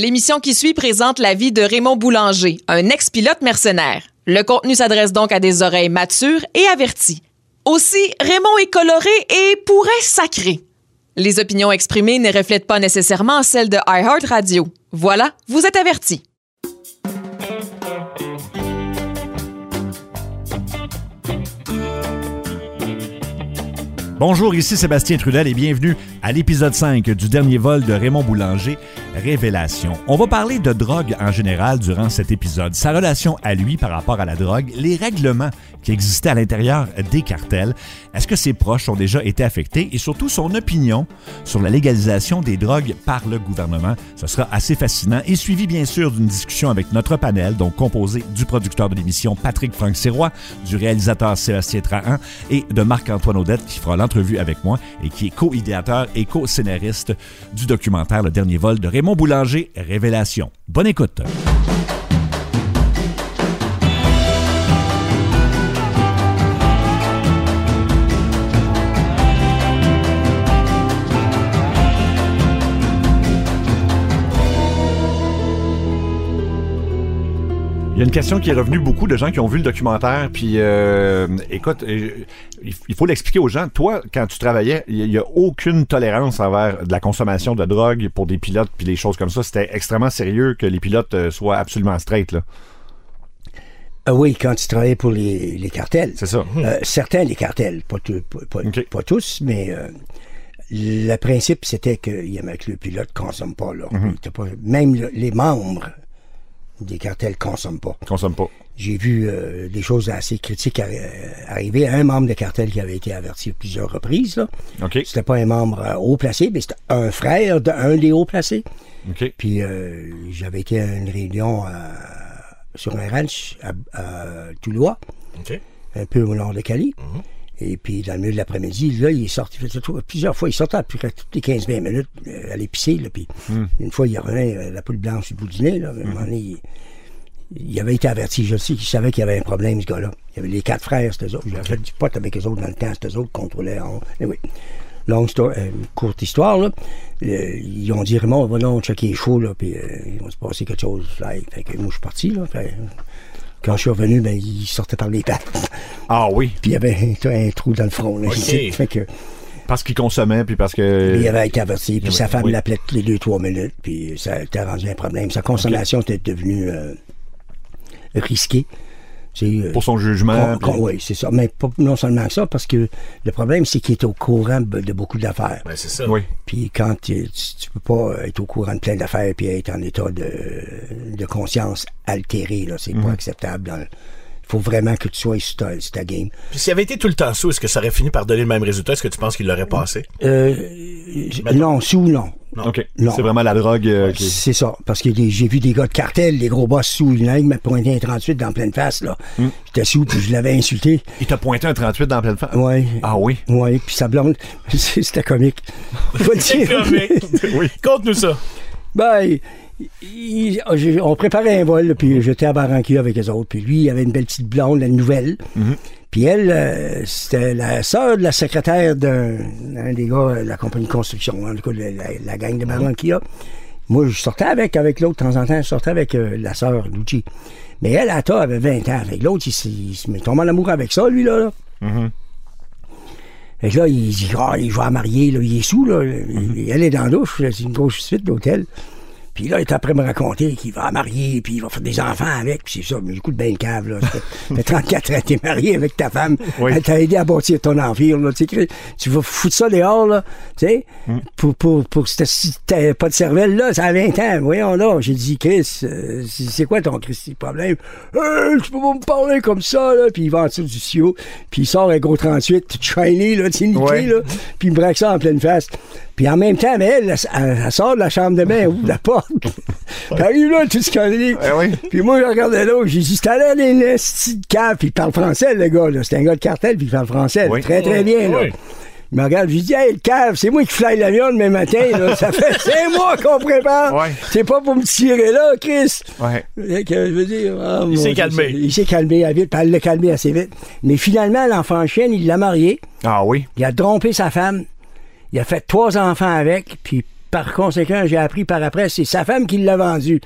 L'émission qui suit présente la vie de Raymond Boulanger, un ex-pilote mercenaire. Le contenu s'adresse donc à des oreilles matures et averties. Aussi, Raymond est coloré et pourrait sacrer. Les opinions exprimées ne reflètent pas nécessairement celles de iHeartRadio. Voilà, vous êtes avertis. Bonjour, ici Sébastien Trudel et bienvenue à l'épisode 5 du dernier vol de Raymond Boulanger, Révélation. On va parler de drogue en général durant cet épisode, sa relation à lui par rapport à la drogue, les règlements qui existaient à l'intérieur des cartels, est-ce que ses proches ont déjà été affectés? Et surtout son opinion sur la légalisation des drogues par le gouvernement. Ce sera assez fascinant et suivi bien sûr d'une discussion avec notre panel, donc composé du producteur de l'émission Patrick Franck Sirois, du réalisateur Sébastien Trahan et de Marc-Antoine Audette qui fera l'entrevue avec moi et qui est co-idéateur et co-scénariste du documentaire Le dernier vol de Raymond Boulanger, Révélation. Bonne écoute. Il y a une question qui est revenue beaucoup de gens qui ont vu le documentaire. Puis, euh, écoute, euh, il faut l'expliquer aux gens. Toi, quand tu travaillais, il n'y a aucune tolérance envers de la consommation de drogue pour des pilotes puis des choses comme ça. C'était extrêmement sérieux que les pilotes euh, soient absolument straight. Là. Ah oui, quand tu travaillais pour les, les cartels. C'est ça. Euh, certains des cartels, pas, tout- pas- tous, mais le principe, c'était que, que le pilote ne consomme pas. Là. Mhm. Pas- même le- les membres des cartels ne consomment pas. Consomme pas. J'ai vu euh, des choses assez critiques arri- arriver. Un membre de cartel qui avait été averti à plusieurs reprises. Là. OK. C'était pas un membre euh, haut placé, mais c'était un frère d'un des hauts placés. Puis euh, j'avais été à une réunion sur un ranch à, à Toulois, OK. un peu au nord de Cali. Mhm. Et puis, dans le milieu de l'après-midi, là, il tout- plusieurs fois, il sortait près toutes les 15-20 minutes euh, à l'épicer, là, puis Hmm. une fois, il revenait euh, la poule blanche du bout du nez, là, à un moment donné, il, il avait été averti, je sais qu'il savait qu'il y avait un problème, ce gars-là. Il y avait les quatre frères, c'était autres. J'avais fait du pot avec eux autres dans le temps, c'était eux autres qui contrôlaient. On... Oui. Long story, euh, courte histoire, là. Euh, ils ont dit, Raymond, va donc checker les chevaux, là, puis euh, il va se passer quelque chose. Là. Fait que moi, je suis parti, là. Fait, quand je suis revenu, ben, il sortait par les pattes. Ah oui. Puis il y avait un, un trou dans le front. Là. Fait que, Parce qu'il consommait, puis parce que. il avait été averti. Puis oui, sa femme oui. l'appelait toutes les deux, trois minutes. Puis ça a été rendu un problème. Sa consommation était devenue euh, risquée. Sais, euh, Pour son jugement. puis- oui, c'est ça. Mais pas, non seulement ça, parce que le problème, c'est qu'il est au courant de, beaucoup d'affaires. Ben, c'est ça. Oui. Puis quand tu, tu, tu peux pas être au courant de plein d'affaires puis être en état de, de conscience altéré, là, c'est Mhm. pas acceptable. Dans le- faut vraiment que tu sois sur ta, game. Puis s'il avait été tout le temps sous, est-ce que ça aurait fini par donner le même résultat? Est-ce que tu penses qu'il l'aurait passé? Euh, non, sous, non. OK. Non. C'est vraiment la drogue euh, qui. C'est ça. Parce que j'ai vu des gars de cartel, des gros boss sous une aigle m'a pointé un 38 dans pleine face, là. Hmm. J'étais sous, puis je l'avais insulté. Il t'a pointé un 38 dans la pleine face? Ouais. Ah oui? Ouais, puis sa blonde, c'était comique. Faut le C'est dire. comique. Oui. Conte-nous ça. Ben, il- il- j'ai- on préparait un vol, puis j'étais à Barranquilla avec les autres. Puis lui, il avait une belle petite blonde, la nouvelle. Puis elle, euh, c'était la sœur de la secrétaire d'un des gars de la compagnie de construction, en tout cas, la, la- la gang de Barranquilla. Moi, je sortais avec, avec l'autre, de temps en temps, je sortais avec euh, la sœur, Luigi. Mais elle, Ata, avait 20 ans. Avec l'autre, il, se met tombé en amour avec ça, lui, là. là. Fait que là, il dit, ah, il va marier, là, il est sous, là. Il- Elle est dans la douche, c'est une grosse suite d'hôtel. Puis là, il est après me raconter qu'il va marier, puis il va faire des enfants avec, puis c'est ça. Mais j'écoute bien le cave, là. Ça fait- ça fait 34 ans, t'es marié avec ta femme. Oui. Elle t'a aidé à bâtir ton empire, là. Tu sais, tu vas foutre ça dehors, là. Tu sais, pour, pour, pour cette, si t'as pas de cervelle, là, ça a 20 ans. Voyons là. J'ai dit, Chris, euh, c'est quoi ton Christy problème? Hey, tu peux pas me parler comme ça, là. Puis il va en dessous du CEO, puis il sort un gros 38, tout shiny, là, tu sais, niqué, Ouais. là. Puis il me braque ça en pleine face. Puis en même temps, mais elle, elle, elle- elle sort de la chambre de bain, elle ouvre la porte. Puis arrive là, tout ce qu'on dit. Eh oui. Puis moi, je regardais l'autre, j'ai dit, c'est allé une petite cave, puis il parle français, le gars, là. C'est un gars de cartel, puis il parle français. Oui. Très, très bien, là. Oui. Il me regarde, je lui dis, hey, le cave, c'est moi qui fly l'avion demain matin, là. Ça fait cinq mois qu'on prépare. Ouais. C'est pas pour me tirer là, Chris. Ouais. Que, je veux dire, ah, mon s'est calmé. Il s'est calmé à vite, puis elle l'a calmé assez vite. Mais finalement, l'enfant chienne, il l'a marié. Ah oui. Il a trompé sa femme. Il a fait trois enfants avec, puis par conséquent, j'ai appris par après, c'est sa femme qui l'a vendu.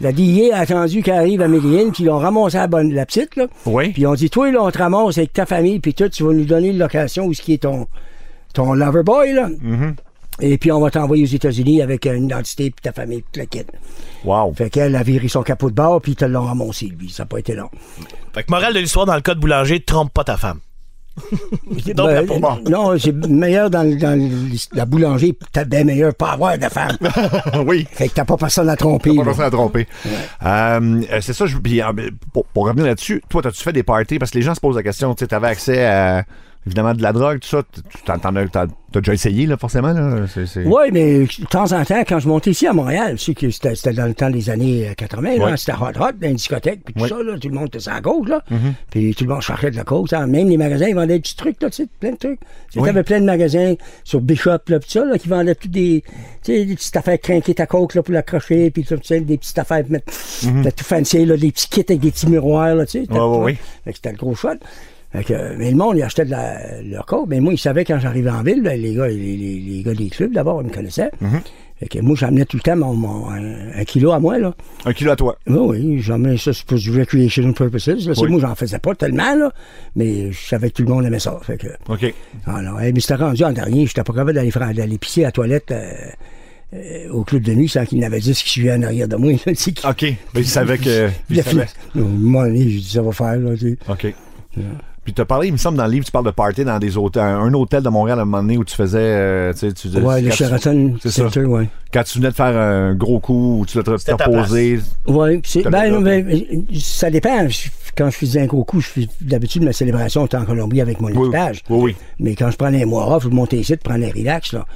La DIA a attendu qu'elle arrive à Medellin, puis ils ont ramassé la, bonne, la petite, là. Oui. Puis ils ont dit, toi, là, on te ramasse avec ta famille, puis tout, tu vas nous donner une location où ce qui est ton, ton lover boy, là. Mm-hmm. Et puis on va t'envoyer aux États-Unis avec une identité, puis ta famille, puis la kit. Wow. Fait qu'elle a viré son capot de bord, puis ils te l'ont ramassé, lui. Ça n'a pas été long. Fait que morale de l'histoire dans le cas de boulanger, trompe pas ta femme. Donc, Ben, pour moi. non, c'est meilleur dans, la boulangerie, t'as bien meilleur pas avoir de femme. oui. fait que t'as pas personne à tromper. Pas personne à tromper. Euh, euh, c'est ça, je, euh, pour, pour revenir là-dessus, toi, as-tu fait des parties? Parce que les gens se posent la question, tu sais, t'avais accès à, évidemment, de la drogue, tout ça. T'as, déjà essayé, là, forcément, là? Oui, mais de temps en temps, quand je montais ici à Montréal, je sais que c'était c'était dans le temps des années euh, 80, là, Ouais. c'était hot hot dans les discothèques, puis tout Ouais. Mm-hmm. ça, là, tout le monde était sur la côte, là. Puis tout le monde cherchait de la côte. hein. Même les magasins, ils vendaient des petits trucs, là, tu sais, plein de trucs. Sais, Oui. plein de magasins sur Bishop, là, ça, là, qui vendaient tout des, tu sais, des petites affaires crinquer ta côte, là, pour l'accrocher, puis tout, sais, des petites affaires pour mettre, tout fancy, là, des petits kits avec des petits miroirs, là, tu sais. Mm-hmm. Fait que c'était le gros shot. Que, mais le monde, il achetait de la, leur côte. Mais moi, ils savaient quand j'arrivais en ville, là, les gars, les, les- les gars des clubs, d'abord, ils me connaissaient. Mm-hmm. Fait que moi, j'amenais tout le temps mon, mon- un, un kilo à moi, là. Un kilo à toi. Oui, oui, j'emmenais ça pour du recreation purposes. Là. Oui. Moi, j'en faisais pas tellement, là. Mais je savais que tout le monde aimait ça. Fait que, OK. alors, hey, mais c'était rendu en dernier, j'étais pas capable d'aller, d'aller pisser à la toilette euh, euh, au club de nuit sans qu'il n'avait dit ce qui suivait en arrière de moi. là, OK. Mais il savait que. Il savait. Non, moi, j'ai dit, ça va faire, là, sais. Puis tu as parlé, il me semble, dans le livre, tu parles de party dans des hôtels, un hôtel de Montréal à un moment donné où tu faisais. euh, tu sais, tu disais- Ouais, le Sheraton C'est ça. Center, ouais. Quand tu venais de faire un gros coup où tu ta reposé. Oui, ben, ben, ça dépend. Quand je faisais un gros coup, je fais, d'habitude, ma célébration était en Colombie avec mon Oui, équipage. oui, oui. Mais quand je prenais un mois off, je montais ici, je prenais relax, là.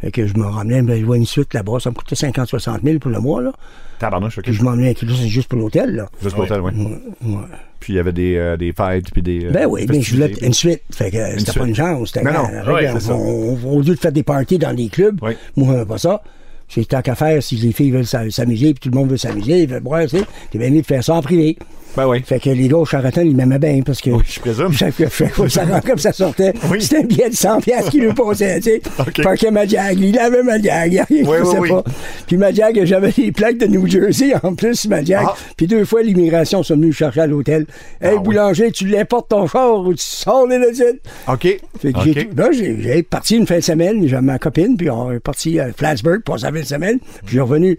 Fait que je me ramenais, ben, loin une suite là-bas. Ça me coûtait 50-60 000 pour le mois, là. Tabarnouche, OK. Puis je m'emmenais c'est juste pour l'hôtel, là. Juste l'hôtel, oui. Ouais, ouais. Puis il y avait des, euh, des fêtes, puis des. euh, Ben oui, mais je voulais une suite. Fait que c'était pas une chance. C'était Non, non. Ouais, regarde, c'est on- on- au lieu de faire des parties dans des clubs, moi, pas ça. C'est tant qu'à faire, si les filles veulent s'a- s'amuser, puis tout le monde veut s'amuser, ils veulent boire, tu sais, t'es bien mieux de faire ça en privé. Ben oui. Fait que les gars au Charaton, ils m'aimaient bien parce que. Oui, je présume. Chaque chaque fois que ça rentrait, puis ça sortait. Oui. C'était un billet de 100 piastres qui lui posait, tu sais. OK. Parquait ma jag. Il avait ma jag. Il Oui, oui, pas. Puis ma jag, j'avais les plaques de New Jersey en plus, ma jag. Ah. Puis deux fois, l'immigration sont venus chercher à l'hôtel. Hey, oui. boulanger, tu l'importes ton char ou tu sors les logis? OK. Fait que là, j'ai, j'ai parti une fin de semaine, j'avais ma copine, puis on est parti à Plattsburgh pour sa fin de semaine, puis je suis revenu.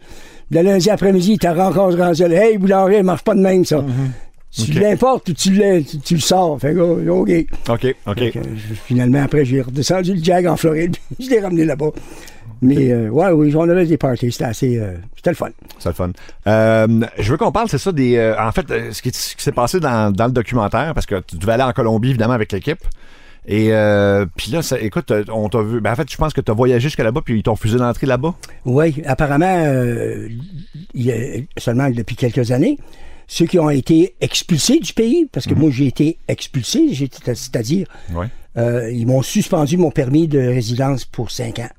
Le lundi après-midi, t'as rencontré rendu là, Hey, boulanger, marche pas de même, ça. Tu Mm-hmm. OK. l'importes ou tu, l'as- tu, tu le sors? Fait que, oh, OK. OK. OK. Que, je- finalement, après, j'ai redescendu le jag en Floride, je l'ai ramené là-bas. Mais, euh, ouais, oui, on avait des parties, c'était assez. euh, c'était le fun. C'est le fun. Euh, je veux qu'on parle, c'est ça, des. en fait, ce qui, ce qui s'est passé dans, dans le documentaire, parce que tu devais aller en Colombie, évidemment, avec l'équipe. Et euh, puis là, ça, écoute, euh, on t'a vu. Ben, en fait, je pense que tu as voyagé jusqu'à là-bas, puis ils t'ont refusé d'entrer là-bas. Oui, apparemment, euh, il y a seulement depuis quelques années, ceux qui ont été expulsés du pays, parce que moi j'ai été expulsé, c'est-à-dire euh, ils m'ont suspendu mon permis de résidence pour cinq ans.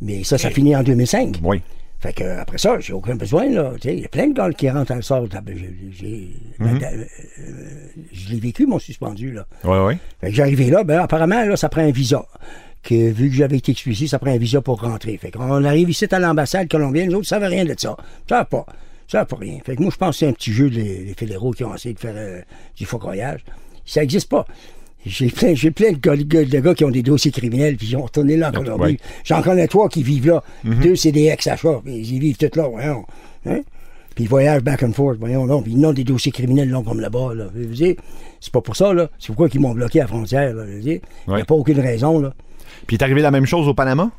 Mais ça, ça finit en 2005. Oui. Fait que après ça, j'ai aucun besoin, là. Il y a plein de gars qui rentrent le sort. J'ai- j'ai- Mhm. euh, euh, je l'ai vécu, mon suspendu, là. Oui, oui. Fait que j'arrivais là, ben apparemment, là, ça prend un visa. Que, vu que j'avais été expulsé, ça prend un visa pour rentrer. Fait qu'on arrive ici à l'ambassade colombienne, les autres ne savaient rien de ça. Ça savent pas. Ça savent pas rien. Fait que moi, je pense que c'est un petit jeu des fédéraux qui ont essayé de faire euh, du faux croyage. Ça n'existe pas. J'ai plein, j'ai plein de gars, de gars- qui ont des dossiers criminels, puis ils ont retourné là en Colombie. ouais. J'en connais trois qui vivent là. Deux, c'est des ex-achats. puis Ils vivent tous là, voyons. Hein? Puis ils voyagent back and forth, voyons donc. Puis ils ont des dossiers criminels longs comme là-bas. Là. Je veux dire, C'est pas pour ça, là. C'est pourquoi ils m'ont bloqué à la frontière, là. Je veux dire, Il n'y a pas aucune raison, là. Puis il est arrivé la même chose au Panama?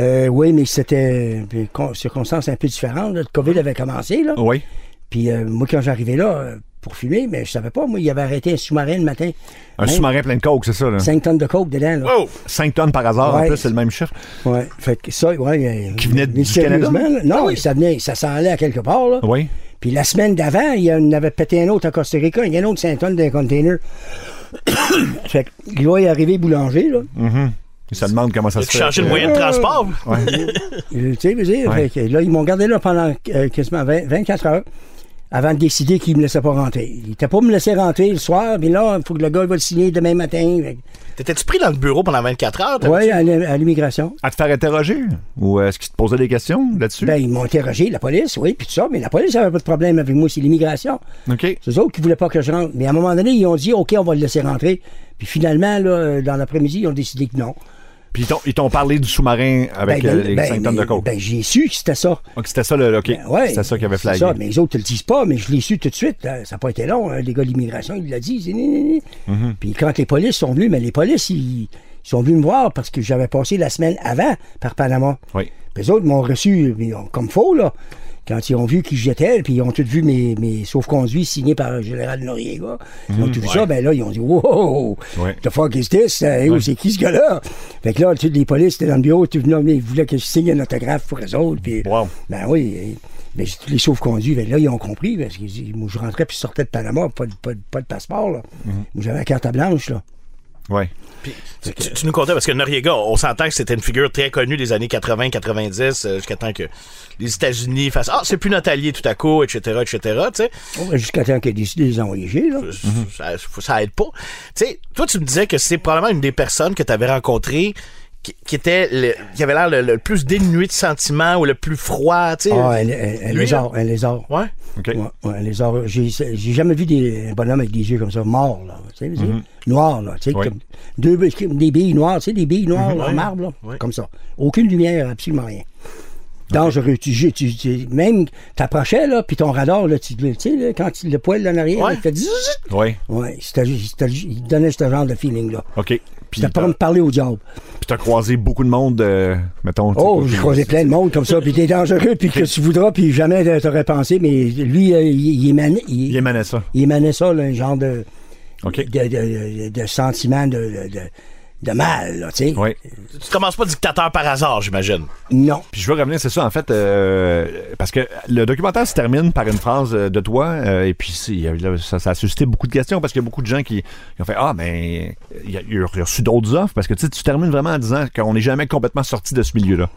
Euh, oui, mais c'était des con- circonstances un peu différentes. là. Le COVID avait commencé, là. Oui. Puis euh, moi, quand j'arrivais là euh, pour fumer, mais je savais pas, moi, il avait arrêté un sous-marin le matin. Un sous-marin plein de coke, c'est ça, là? 5 tonnes de coke dedans, là. Wow! 5 tonnes par hasard, en plus, c'est le même chiffre. Ouais. Fait que ça, ouais. euh, Qui venait mais du Canada? là, Non, ça venait, ça s'en allait à quelque part, là. Oui. Puis la semaine d'avant, il y en avait pété un autre à Costa Rica, il y a un autre 5 tonnes d'un container. fait qu'il doit y arriver boulanger, là. Il se demande comment ça se fait. changé de que- moyen de transport? Tu sais, je veux dire, Ouais. fait que là, ils m'ont gardé là pendant euh, quasiment 20 24 heures. Avant de décider qu'il me laissait pas rentrer. Il était pas me laisser rentrer le soir, mais là, il faut que le gars va le signer demain matin. T'étais-tu pris dans le bureau pendant 24 heures? Oui, à l'im- à l'immigration. À te faire interroger? Ou est-ce qu'ils te posaient des questions là-dessus? Ben, ils m'ont interrogé, la police, oui, puis tout ça, mais la police n'avait pas de problème avec moi, c'est l'immigration. OK. C'est eux autres qui voulaient pas que je rentre. Mais à un moment donné, ils ont dit, OK, on va le laisser rentrer. Puis finalement, là, euh, dans l'après-midi, ils ont décidé que non. Puis ils t'ont- ils parlé du sous-marin avec Ben, euh, ben, les ben, 5 tonnes de mais- coke. Ben, j'ai su que c'était ça. Donc c'était ça, le, OK. Ben, ouais, c'était ça qui avait flagué. ça, mais les autres te le disent pas, mais je l'ai su tout de suite. hein. Ça n'a pas été long. hein. Les gars de l'immigration, ils l'ont dit. ni. Mm-hmm. Puis quand les polices sont venus, mais les polices, ils, ils sont venus me voir parce que j'avais passé la semaine avant par Panama. Oui. Puis les autres m'ont reçu ils comme faux, là. Quand ils ont vu qui j'étais, puis ils ont tous vu mes, mes sauf-conduits signés par le général Noriega. Ils ont tout vu ça, ben là, ils ont dit Wow, Ouais. the fuck is this? Oh, C'est qui ce gars-là? Fait que là, toutes les polices étaient dans le bureau, tout ils voulaient que je signe un autographe pour eux autres. Puis, Wow. Ben oui. ben, tous les sauf-conduits, ben là, ils ont compris, parce que moi, je rentrais puis je sortais de Panama, pas de, pas de- pas de passeport, là. Moi, J'avais la carte blanche, là. Ouais. Tu, nous contais, parce que Noriega, on s'entend que c'était une figure très connue des années 80-90, euh, jusqu'à temps que les États-Unis fassent Ah, c'est plus notre allié tout à coup, etc., etc., tu sais. Oh, Jusqu'à temps qu'il ait décidé de les envoyer, là. ça, ça aide pas. Tu sais, toi, tu me disais que c'est probablement une des personnes que tu avais rencontrées qui, qui était le- qui avait l'air le, le plus dénué de sentiments ou le plus froid, tu sais. Ah, un, un- un Lui, lézard, un lézard. Ouais. OK. Ouais, ouais, un lézard. J'ai j'ai jamais vu des, un bonhomme avec des yeux comme ça, morts, là. Tu sais, sais, noirs, là. Tu sais, Oui. comme deux, des billes noires, tu sais, des billes noires, là, en marbre, là. Comme ça. Aucune lumière, absolument rien. Dangereux. Tu, tu, tu- même, t'approchais, là, puis ton radar, là, tu, sais, là, quand le poil en arrière, Ouais. il fait. Oui. Ouais, c'était il donnait ce genre de feeling-là. OK. Puis C'était pas t'as me parler au diable. puis t'as croisé beaucoup de monde, euh, mettons. Oh, j'ai croisé plein de monde comme ça, puis t'es dangereux, puis que tu voudras, puis jamais t'aurais pensé, mais lui, euh, il, il émanait, il- Il émanait ça. il émanait ça, là, un genre de, OK. de, de, de- de sentiment de, de, mal, là, tu sais. Oui. Tu commences pas dictateur par hasard, j'imagine. Non. Puis je veux revenir, c'est ça, en fait, euh, parce que le documentaire se termine par une phrase euh, de toi, euh, et puis c'est- il y a- là, ça, ça a suscité beaucoup de questions, parce qu'il y a beaucoup de gens qui, qui ont fait Ah, mais il y a, a reçu d'autres offres, parce que tu sais, tu termines vraiment en disant qu'on n'est jamais complètement sorti de ce milieu-là.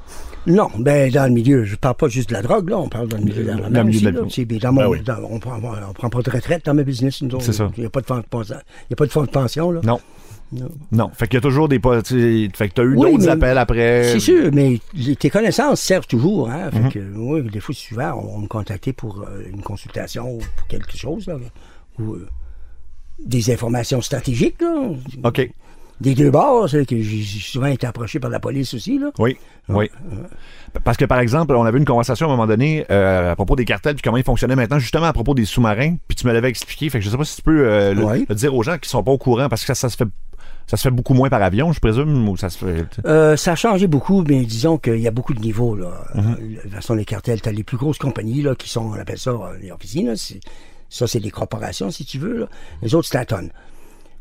Non, ben dans le milieu, je parle pas juste de la drogue, là, on parle dans le milieu de Dans l'armement le milieu aussi, de la- là, puis dans mon- Ben oui. dans- on, prend, on prend pas de retraite dans ma business, nous autres. C'est ça. Il n'y a pas de fonds de pension, là. Non. Non. Non. Fait qu'il y a toujours des. Fait que tu as eu Oui, d'autres appels après. C'est sûr, mais tes connaissances servent toujours. Hein? Mhm. Fait que, oui, des fois, souvent, on, on me contactait pour euh, une consultation ou pour quelque chose, là, ou euh, des informations stratégiques. Là. OK. Des deux bords, c'est que j'ai souvent été approché par la police aussi. Là. Oui, oui. Parce que, par exemple, on avait une conversation à un moment donné euh, à propos des cartels puis comment ils fonctionnaient maintenant, justement à propos des sous-marins. Puis tu me l'avais expliqué. Fait que je sais pas si tu peux le, Oui. le dire aux gens qui sont pas au courant parce que ça, ça se fait. Ça se fait beaucoup moins par avion, je présume, ou ça se fait. Euh, ça a changé beaucoup, mais disons qu'il y a beaucoup de niveaux. Là. Mhm. Euh, De toute façon, les cartels, tu as les plus grosses compagnies là, qui sont, on appelle ça euh, les officines. là, Ça, c'est des corporations, si tu veux. Là. Les autres, c'est la tonne.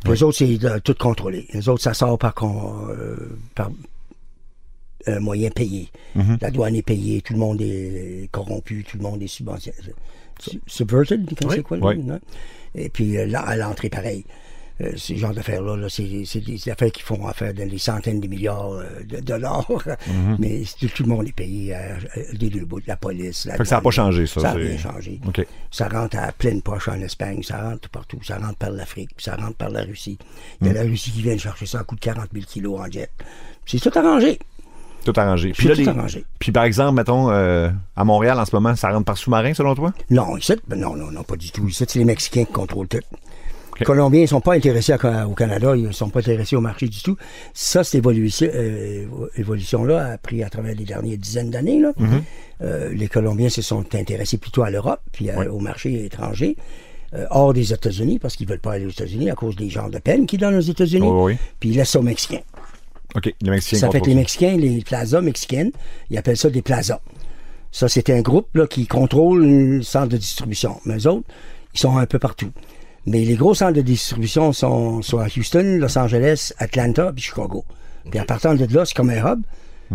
Les autres, c'est euh, tout contrôlé. Les autres, ça sort par, con- euh, par euh, moyen payé. Mhm. La douane est payée, tout le monde est corrompu, tout le monde est subventionné. Su- Subverted, Oui, c'est quoi? oui. non? Et puis là, à l'entrée, pareil. Euh, ce genre d'affaires-là, là, c'est des affaires qui font affaire dans les centaines de milliards euh, de dollars. Mhm. Mais tout, tout le monde est payé des deux bouts, la police. La Fait que ça a douane. pas changé, ça, Ça n'a rien changé. Ça rentre à pleine poche en Espagne, ça rentre partout, ça rentre par l'Afrique, ça rentre par la Russie. Il y a Mhm. la Russie qui vient chercher ça à coût de 40 000 kilos en jet. C'est tout arrangé. Tout arrangé. Puis, là, tout les- arrangé. puis par exemple, mettons, euh, à Montréal en ce moment, ça rentre par sous-marin selon toi? Non, ici, ben non, non, non, pas du tout. Ici, c'est les Mexicains qui contrôlent tout. OK. Les Colombiens ne sont pas intéressés à- au Canada, ils ne sont pas intéressés au marché du tout. Ça, cette évolution, euh, évolution-là a pris à travers les dernières dizaines d'années. là. Mm-hmm. Euh, les Colombiens se sont intéressés plutôt à l'Europe, puis à- Oui. au marché étranger, euh, hors des États-Unis, parce qu'ils ne veulent pas aller aux États-Unis à cause des genres de peine qu'ils donnent aux États-Unis. Oui, oui. Puis ils laissent ça aux Mexicains. OK. Les Mexicains Ça fait que les Mexicains, les plazas mexicaines, ils appellent ça des plazas. Ça, c'est un groupe là, qui contrôle un centre de distribution. Mais eux autres, ils sont un peu partout. Mais les gros centres de distribution sont, sont à Houston, Los Angeles, Atlanta, puis Chicago. Puis à partir de là, c'est comme un hub.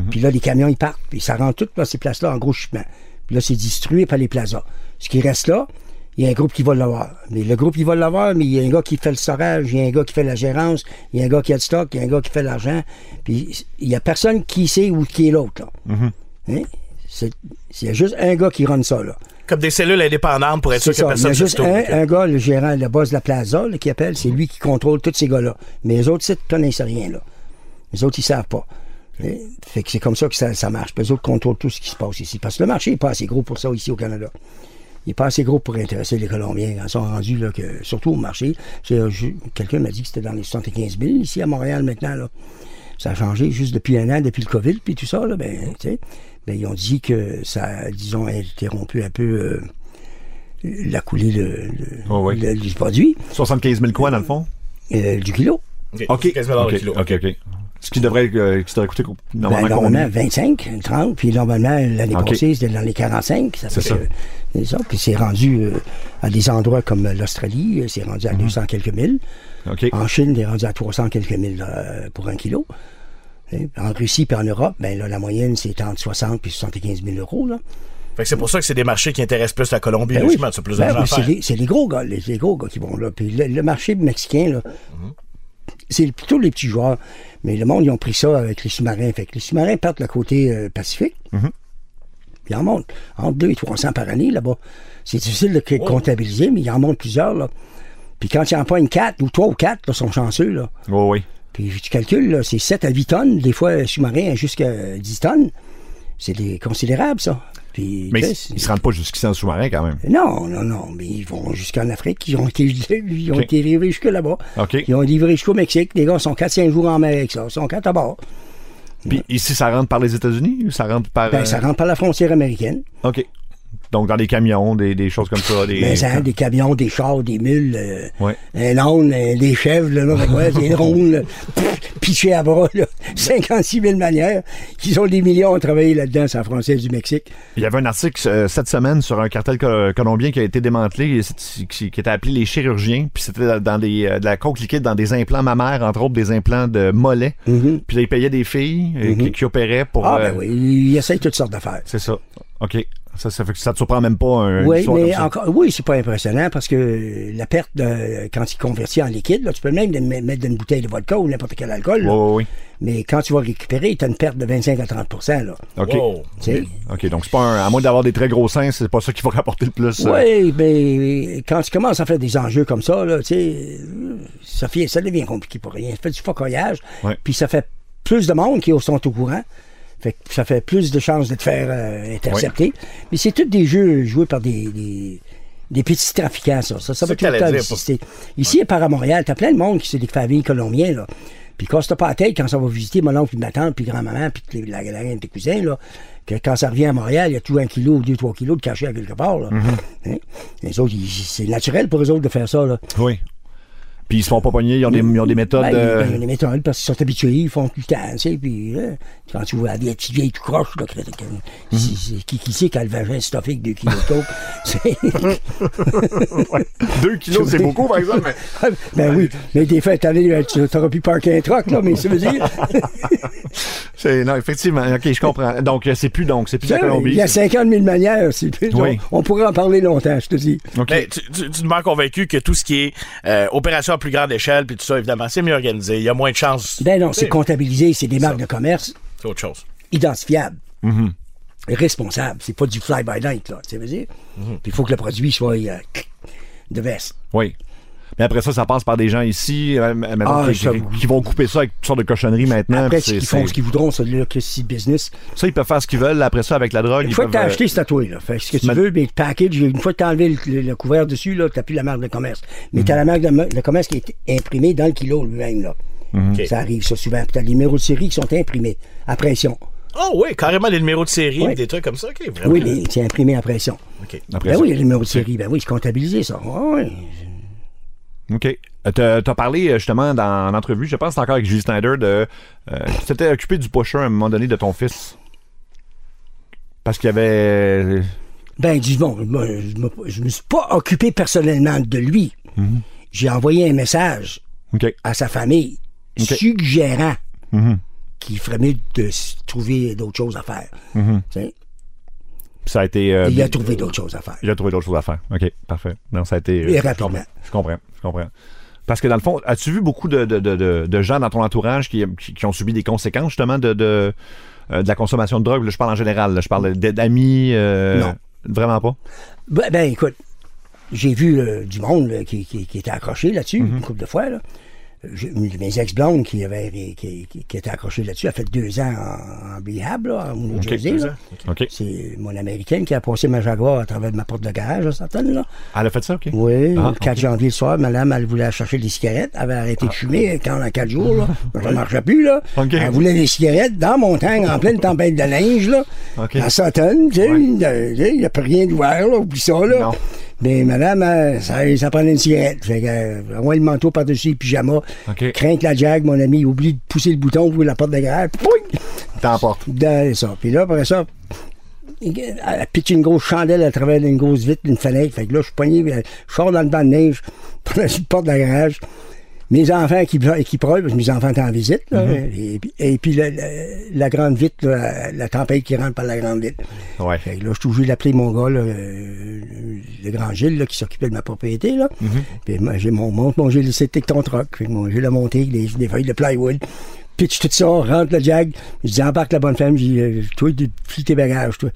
Puis là, les camions, ils partent. Puis ça rentre tout dans ces places-là en gros shipment. Puis là, c'est distribué par les plazas. Ce qui reste là, il y a un groupe qui va l'avoir. Mais le groupe, il va l'avoir, mais il y a un gars qui fait le storage, il y a un gars qui fait la gérance, il y a un gars qui a le stock, il y a un gars qui fait l'argent. Puis il y a personne qui sait où qui est l'autre. là. Hein? C'est- Il y a juste un gars qui run ça. Là. Comme des cellules indépendantes pour être sûr que ça. Il y a personne se juste stoppe. un, un gars, le gérant, le boss de la plaza, là, qui appelle, c'est lui qui contrôle tous ces gars-là. Mais les autres, ils ne connaissent rien, là. Les autres, ils savent pas. Et- Fait que c'est comme ça que ça, ça marche. Les autres contrôlent tout ce qui se passe ici. Parce que le marché n'est pas assez gros pour ça ici au Canada. Il n'est pas assez gros pour intéresser les Colombiens. Ils sont rendus, là, que, surtout au marché. Euh, Quelqu'un m'a dit que c'était dans les 75 000 ici à Montréal maintenant, là. Ça a changé juste depuis un an, depuis le COVID, puis tout ça, là, ben, tu sais. Ben, ils ont dit que ça, a, disons, interrompu un peu euh, la coulée de, de- Oh oui. de- du produit, 75 000 quoi, dans le fond? euh, du kilo. OK. OK. 15 dollars le OK, kilo. OK, OK. Ce qui devrait, euh, qui devrait coûter co- Ben, normalement normalement, combien? 25, 30, puis normalement, l'année OK. passée, c'était dans les 45. Ça C'est ça. que- c'est ça. Puis c'est rendu euh, à des endroits comme l'Australie, c'est rendu Mhm. à 200 quelques mille. En Chine, c'est rendu à 300 quelques mille euh, pour un kilo. Et En Russie puis en Europe, ben là, la moyenne, c'est entre 60 et 75 000 euros. Là. Fait que c'est pour ça que c'est des marchés qui intéressent plus la Colombie, Ben oui. C'est plus Ben c'est les, c'est les gros gars, les, les gros gars qui vont là. Puis le, le marché mexicain, là, Mhm. c'est plutôt les petits joueurs. Mais le monde, ils ont pris ça avec les sous-marins. Fait que les sous-marins partent le côté euh, Pacifique. Mhm. Ils en montent entre 2 et 300 par année là-bas. C'est difficile de Oh. comptabiliser, mais ils en montent plusieurs. Là. Puis quand ils en pognent 4 ou 3 ou 4, ils sont chanceux. Là. Oui, oui. Puis tu calcules, là, c'est 7 à 8 tonnes, des fois sous-marin jusqu'à 10 tonnes. C'est des- considérable, ça. Puis, Mais ils ils se rendent pas jusqu'ici en sous-marin, quand même. non, non, non, mais ils vont jusqu'en Afrique, ils ont été, ils ont été livrés jusque là-bas. Ils ont livré jusqu'au Mexique. Les gars sont 4-5 jours en mer avec ça. Ils sont 4 à bord. Puis ici, ça rentre par les États-Unis ou ça rentre par. Ben, euh, ça rentre par la frontière américaine. OK. Donc, dans des camions, des, des choses comme ça. Des... Mais ça, des camions, des chars, des mules, euh, Ouais. un âne, euh, des chèvres, là, là, fait que, ouais, des pff, pitchés à bras, là, 56 000 manières. Ils ont des millions à travailler là-dedans, c'est la française du Mexique. Il y avait un article euh, cette semaine sur un cartel co- colombien qui a été démantelé, qui, qui était appelé les chirurgiens, puis c'était dans des, euh, de la coke liquide dans des implants mammaires, entre autres des implants de mollets. Puis là, ils payaient des filles euh, qui, qui opéraient pour. Ah, euh, ben oui, ils essayent toutes sortes d'affaires. C'est ça. OK. Ça, ça fait que ça te surprend même pas un. Oui, mais encore, oui, c'est pas impressionnant parce que la perte de, quand il convertit en liquide, là, tu peux même mettre dans une bouteille de vodka ou n'importe quel alcool, là. Oui, oui, oui. mais quand tu vas récupérer, tu as une perte de 25 à 30 là. OK. Wow. OK. Donc, c'est pas un. À moins d'avoir des très gros seins, c'est pas ça qui va rapporter le plus. euh, Oui, mais quand tu commences à faire des enjeux comme ça, là, tu sais, ça, fait, ça devient compliqué pour rien. Ça fait du focoyage, Ouais. puis ça fait plus de monde qui sont au courant. Fait que ça fait plus de chances de te faire euh, intercepter. Mais c'est tous des jeux joués par des, des, des petits trafiquants, ça. Ça, ça va tout le temps exister. Ici, par à Montréal, t'as plein de monde qui c'est des familles colombiens, là. Puis quand t'as pas la tête, quand ça va visiter mon oncle, puis ma tante, puis grand-maman, puis la, la reine de tes cousins, là, que quand ça revient à Montréal, il y a tout un kilo, deux, trois kilos de cachet à quelque part, là. Mm-hmm. Hein? Les autres, c'est naturel pour eux autres de faire ça, là. Oui. Puis ils se font pas pogner, ils ont des, ils ont des méthodes. Ben, euh, ben, les méthodes, parce qu'ils sont habitués, ils font tout le temps, tu sais, puis hein, quand tu vois la vieille, petite vieille tout croche, là, que- que- qui, qui sait qu'elle va vagin stuffé avec deux kilos de Deux kilos, c'est beaucoup, par exemple. mais- ben oui, mais des fois, t'allais, tu aurais pu parker un truck, là, mais ça veut dire... C'est- Non, effectivement. OK, je comprends. Donc, euh, c'est plus donc, c'est plus la Il Colombie. y a 50 000 manières, c'est plus- Oui. on, on pourrait en parler longtemps, je te dis. OK. Ben, tu, tu, tu demeures convaincu que tout ce qui est euh, opération à plus grande échelle, puis tout ça, évidemment, c'est mieux organisé. Il y a moins de chances. Ben non, c'est comptabilisé, c'est des marques de commerce C'est autre chose. identifiables. Mm-hmm. Responsable. C'est pas du fly-by-night, là, tu sais, dire? Mm-hmm. Puis il faut que le produit soit euh, de veste. Oui. Mais après ça, ça passe par des gens ici, euh, Ah, qui, ça- vont couper ça avec toutes sortes de cochonneries maintenant. Après, puis ce qu'ils c'est- font, ce qu'ils voudront, c'est là que c'est business. Ça, ils peuvent faire ce qu'ils veulent. Après ça, avec la drogue, Une ils fois que peuvent, t'as euh, acheté, c'est toi, là. Fait ce que tu veux, mais le package, une fois que t'as enlevé le, le- le couvert dessus, là, t'as plus la marque de commerce. Mais t'as la marque de, de commerce qui est imprimée dans le kilo lui-même, là. Mhm. Ça arrive, ça, souvent. Puis t'as les numéros de série qui sont imprimés à pression. Oh oui, carrément les numéros de série, Ouais. des trucs comme ça. OK, vraiment. Oui, mais c'est imprimé à pression. Ben ça. oui, les numéros de série, ben oui, c'est comptabilisé, ça. Ouais. OK. Euh, T'as t'as parlé euh, justement dans l'entrevue, je pense encore avec Julie Snyder, de. Euh, tu t'étais occupé du pusher à un moment donné de ton fils. Parce qu'il y avait. Ben, dis bon, moi, je je me suis pas occupé personnellement de lui. Mhm. J'ai envoyé un message à sa famille suggérant Mhm. qu'il ferait mieux de trouver d'autres choses à faire. Mhm. Ça a été. euh, Il a trouvé d'autres choses à faire. Il a trouvé d'autres choses à faire. OK, parfait. Non, ça a été. Et je rapidement. comprends. Je comprends. Je comprends. Parce que dans le fond, as-tu vu beaucoup de, de, de, de- gens dans ton entourage qui, qui, qui ont subi des conséquences justement de, de, euh, de la consommation de drogue? Là, je parle en général. là. je parle d'amis. euh, Non. Vraiment pas? Ben, ben, écoute, j'ai vu euh, du monde là, qui, qui, qui était accroché là-dessus une couple de fois. Mes ex-blondes qui, avait, qui, là-dessus, a fait deux ans en, en rehab, là, en New Jersey. deux là. ans. OK. C'est mon américaine qui a passé ma Jaguar à travers ma porte de garage, là, certaine, là. Elle a fait ça, OK? Oui, Ah, le 4 janvier le soir, madame, elle voulait chercher des cigarettes. Elle avait arrêté de fumer quand en 4 jours, là. Ça marchait plus, là. Elle voulait des cigarettes dans mon tank, en pleine tempête de linge, là. En Sutton, tu sais. Il n'y a plus rien d'ouvert, là. Oublie ça, là. Non. Mais madame, euh, ça, ça prenait une cigarette. Fait que, euh, envoie le manteau par-dessus le pyjama. OK. Crainte la jag, mon ami, oublie de pousser le bouton, ouvre la porte de garage. Pouing! T'emportes. Dans ça. Puis là, après ça, elle pitche une grosse chandelle à travers une grosse vitre d'une fenêtre. Fait que là, je suis poigné, euh, je sors dans le banc de neige, par la porte de la garage. Mes enfants qui, qui pleurent, mes enfants étaient en visite. là, et, puis- et puis la, la- la grande vitre, là, la tempête qui rentre par la grande vitre. Ouais. Fait là, je suis obligé d'appeler mon gars, là, euh, le grand Gilles, là, qui s'occupait de ma propriété. Là. Puis moi, j'ai mon monte, mon Gilles, c'est ton truck. Que mon Gilles a monté avec des, des feuilles de plywood. Pitch tout ça, rentre le jag. Je dis, embarque la bonne femme. Je dis, euh, toi, plie tes bagages, toi.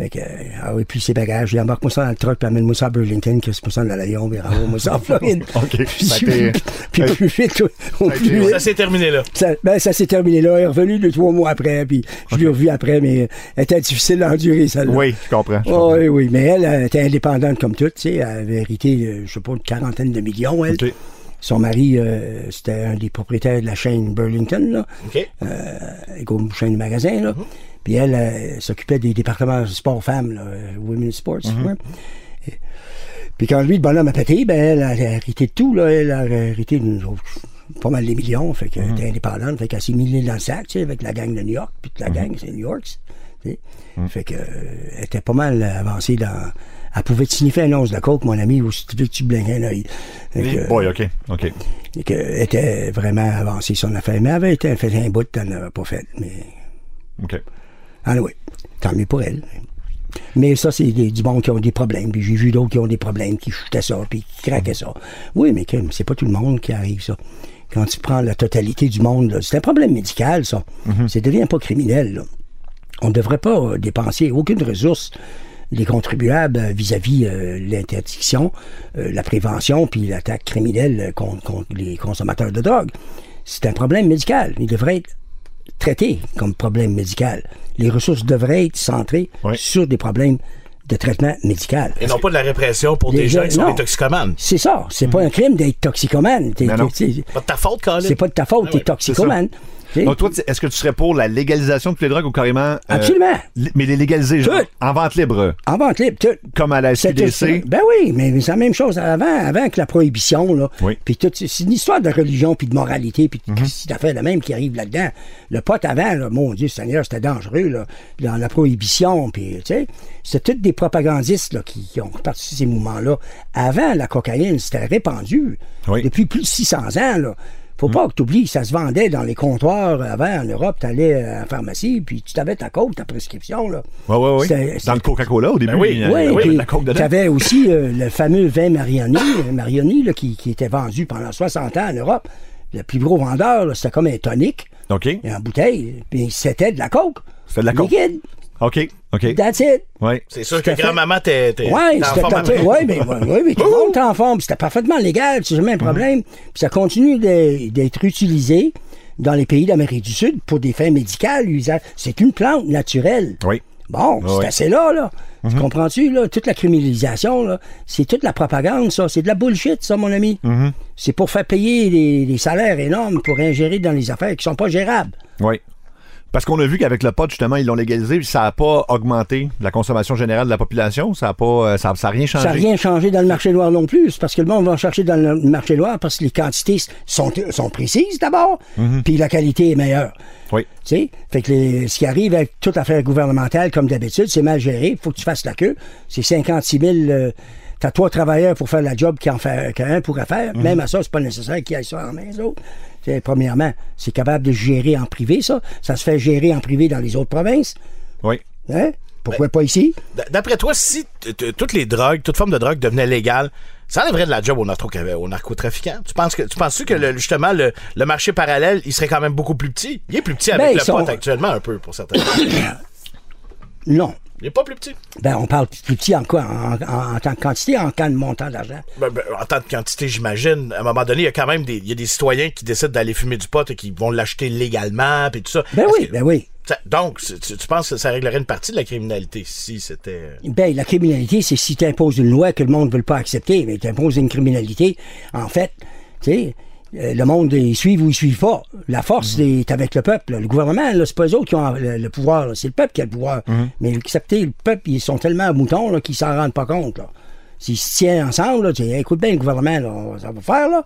Fait que, euh, ah oui, puis ses bagages, il embarque moi ça dans le truck, puis amène-moi ça à Burlington, que c'est pour ça dans la Lyon, puis renvoie-moi ça en Floride. OK. Puis, Ça puis plus vite, au plus vite. Ça s'est terminé là. Ça, ben, ça s'est terminé là. Elle est revenue deux, trois mois après, puis je l'ai revu après, mais elle était difficile à endurer, celle-là. Oui, je comprends. je Oh, oui, oui, mais elle, elle était indépendante comme toute, tu sais. Elle avait hérité, euh, je sais pas, une quarantaine de millions, elle. Son mari, euh, c'était un des propriétaires de la chaîne Burlington, là, OK. grosse chaîne de magasins, là. Puis elle, euh, s'occupait des départements sport-femmes, là, euh, Women's Sports. ouais. Et- Puis quand lui, le bonhomme a pété, ben, elle a hérité de tout, là. Elle a hérité d'une- pas mal des millions, fait qu'elle était indépendante, fait qu'elle s'est mis dans le sac, tu sais, avec la gang de New York, puis la gang, c'est New York, sais. Fait que, euh, elle était pas mal avancée dans... Elle pouvait te signifier un once de coke, mon ami, ou si tu veux que tu blinques un œil. Boy, OK. OK. et que elle était vraiment avancée son affaire. Mais elle avait été, elle faisait un bout, elle n'avait pas fait. Mais, OK. ah oui, tant mieux pour elle. Mais ça, c'est du monde qui ont des problèmes. Puis j'ai vu d'autres qui ont des problèmes, qui chutaient ça, puis qui craquaient ça. Oui, mais c'est pas tout le monde qui arrive, ça. Quand tu prends la totalité du monde, c'est un problème médical, ça. Ça devient pas criminel, là. On ne devrait pas euh, dépenser aucune ressource des contribuables euh, vis-à-vis euh, l'interdiction, euh, la prévention puis l'attaque criminelle contre, contre les consommateurs de drogue. C'est un problème médical. Il devrait être traité comme problème médical. Les ressources devraient être centrées Oui. sur des problèmes de traitement médical. Et non pas de la répression pour des gens qui sont non. des toxicomanes. C'est ça. C'est pas un crime d'être toxicomane. T'es- Mais non. t'es- t'es- Pas de ta faute, Colin. C'est pas de ta faute, Ah t'es toxicomane. Donc, toi, est-ce que tu serais pour la légalisation de toutes les drogues ou carrément. euh, Absolument. mais les légaliser, genre, Tout. en vente libre, En vente libre, tout. comme à la SQDC. Ben oui, mais, c'est la même chose avant, avant que la prohibition, là. Oui. Puis tout, c'est une histoire de religion puis de moralité puis Mhm. de c'est affaire de même qui arrive là-dedans. Le pot avant, là, mon Dieu Seigneur, c'était dangereux, là. Dans la prohibition, puis tu sais, c'était tous des propagandistes, là, qui, qui ont participé à ces mouvements-là. Avant, la cocaïne, c'était répandu. Oui. Depuis plus de 600 ans, là. Faut pas que tu oublies, ça se vendait dans les comptoirs avant en Europe. Tu allais à la pharmacie, puis tu t'avais ta coke, ta prescription. Là. Oui, oui, oui. C'était- Dans le Coca-Cola, au début, oui, il y a- oui, de la coke dedans. t'avais aussi euh, le fameux vin Marioni, euh, Marioni là, qui, qui était vendu pendant 60 ans en Europe. Le plus gros vendeur, là, c'était comme un tonic OK. en bouteille, puis c'était de la coke. C'était de la coke. Liquide. OK. OK. That's it. Oui. C'est sûr que grand-maman, t'es Ouais, en c'était forme après. ouais, mais, ouais, ouais, mais tout le monde était en forme. puis C'était parfaitement légal, c'est jamais un problème. Puis ça continue d'être utilisé dans les pays d'Amérique du Sud pour des fins médicales. C'est une plante naturelle. Oui. Bon, c'est Ouais. assez là, là. Tu comprends-tu, là? Toute la criminalisation, là, c'est toute la propagande, ça. C'est de la bullshit, ça, mon ami. C'est pour faire payer des, des salaires énormes pour ingérer dans les affaires qui sont pas gérables. Oui. Parce qu'on a vu qu'avec le pot, justement, ils l'ont légalisé, puis ça n'a pas augmenté la consommation générale de la population. Ça n'a pas, euh, ça, ça a rien changé. Ça n'a rien changé dans le marché noir non plus. Parce que le monde va en chercher dans le marché noir parce que les quantités sont, sont précises d'abord, puis la qualité est meilleure. Oui. Tu sais? Fait que les- ce qui arrive avec toute affaire gouvernementale, comme d'habitude, c'est mal géré. Il faut que tu fasses la queue. C'est 56 000. euh, T'as trois travailleurs pour faire la job qu'un pourrait faire. Même à ça, c'est pas nécessaire qu'ils aillent ça en main, les autres. Premièrement, c'est capable de gérer en privé, ça. Ça se fait gérer en privé dans les autres provinces. Oui. Hein? Pourquoi pas ici? D'après toi, si toutes les drogues, toute forme de drogue devenait légale, ça enlèverait de la job aux, narco- aux narcotrafiquants? Tu penses que tu penses que le- justement le, le marché parallèle, il serait quand même beaucoup plus petit? Il est plus petit avec Ben, le sont- pot actuellement un peu pour certains. Non. Il n'est pas plus petit. Ben, on parle plus petit en quoi? En, en- en tant que quantité, en tant de montant d'argent? Ben, ben, en tant que quantité, j'imagine, à un moment donné, il y a quand même des, il y a des citoyens qui décident d'aller fumer du pot et qui vont l'acheter légalement, puis tout ça. Ben Est-ce oui, que- ben oui. ça- donc, tu, tu penses que ça réglerait une partie de la criminalité si c'était. Ben, la criminalité, c'est si tu imposes une loi que le monde ne veut pas accepter, mais tu imposes une criminalité, en fait, tu sais, euh, le monde, ils suivent ou ils suivent pas. La force est avec le peuple. Le gouvernement, c'est pas eux autres qui ont le, le pouvoir, c'est le peuple qui a le pouvoir. Mais accepter le peuple, ils sont tellement à moutons qu'ils s'en rendent pas compte. S'ils se tiennent ensemble, là, tu dis, écoute bien, le gouvernement, là, on- ça va faire, là.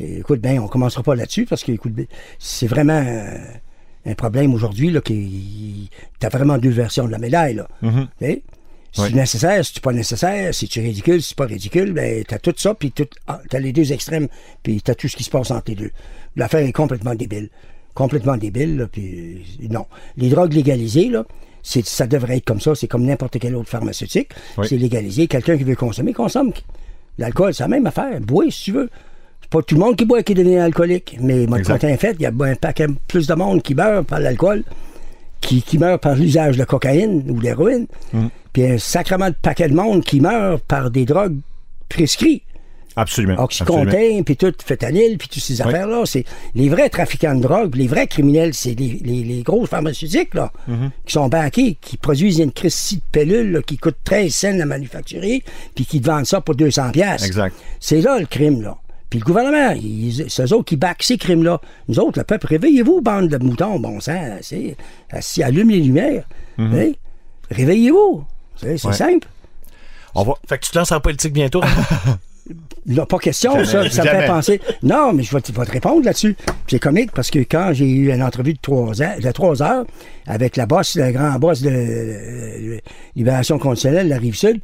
Écoute bien, on commencera pas là-dessus parce que, c'est vraiment euh, un problème aujourd'hui, qui, t'as vraiment deux versions de la médaille, là. Tu sais? Si Oui. c'est nécessaire, si c'est pas nécessaire, si tu es ridicule, si c'est pas ridicule, ben t'as tout ça, puis ah, t'as les deux extrêmes, puis t'as tout ce qui se passe entre les deux. L'affaire est complètement débile. Complètement débile, là, puis euh, non. Les drogues légalisées, là, c'est, ça devrait être comme ça, c'est comme n'importe quel autre pharmaceutique. Oui. C'est légalisé. Quelqu'un qui veut consommer, consomme. L'alcool, c'est la même affaire. Bois si tu veux. C'est pas tout le monde qui boit qui devient alcoolique. Mais moi, quand fait, il y a un paquet plus de monde qui meurt par l'alcool qui, qui meurt par l'usage de cocaïne ou d'héroïne, Mm. puis un sacrement de paquet de monde qui meurt par des drogues prescrites. Absolument. Oxycontin, puis tout, fentanyl, puis toutes ces affaires-là. C'est les vrais trafiquants de drogue, les vrais criminels, c'est les, les, les grosses pharmaceutiques, là, Mm-hmm. qui sont banqués, qui produisent une Christie de pellules là, qui coûte 13 cents à manufacturer, puis qui te vendent ça pour 200 pièces. Exact. C'est là le crime, là. Puis le gouvernement, c'est eux autres qui backent ces crimes-là. Nous autres, le peuple, réveillez-vous, bande de moutons, bon sang, c'est, assis, allume les lumières. Hein? Réveillez-vous. C'est. Ouais. simple. On va. Fait que tu te lances en politique bientôt? Là, pas question, ça. Ça me fait penser. Non, mais je vais, te- vais te répondre là-dessus. C'est comique parce que quand j'ai eu une entrevue de trois, heures, de trois heures avec la boss, le grand boss de euh, Libération conditionnelle, la Rive-Sud,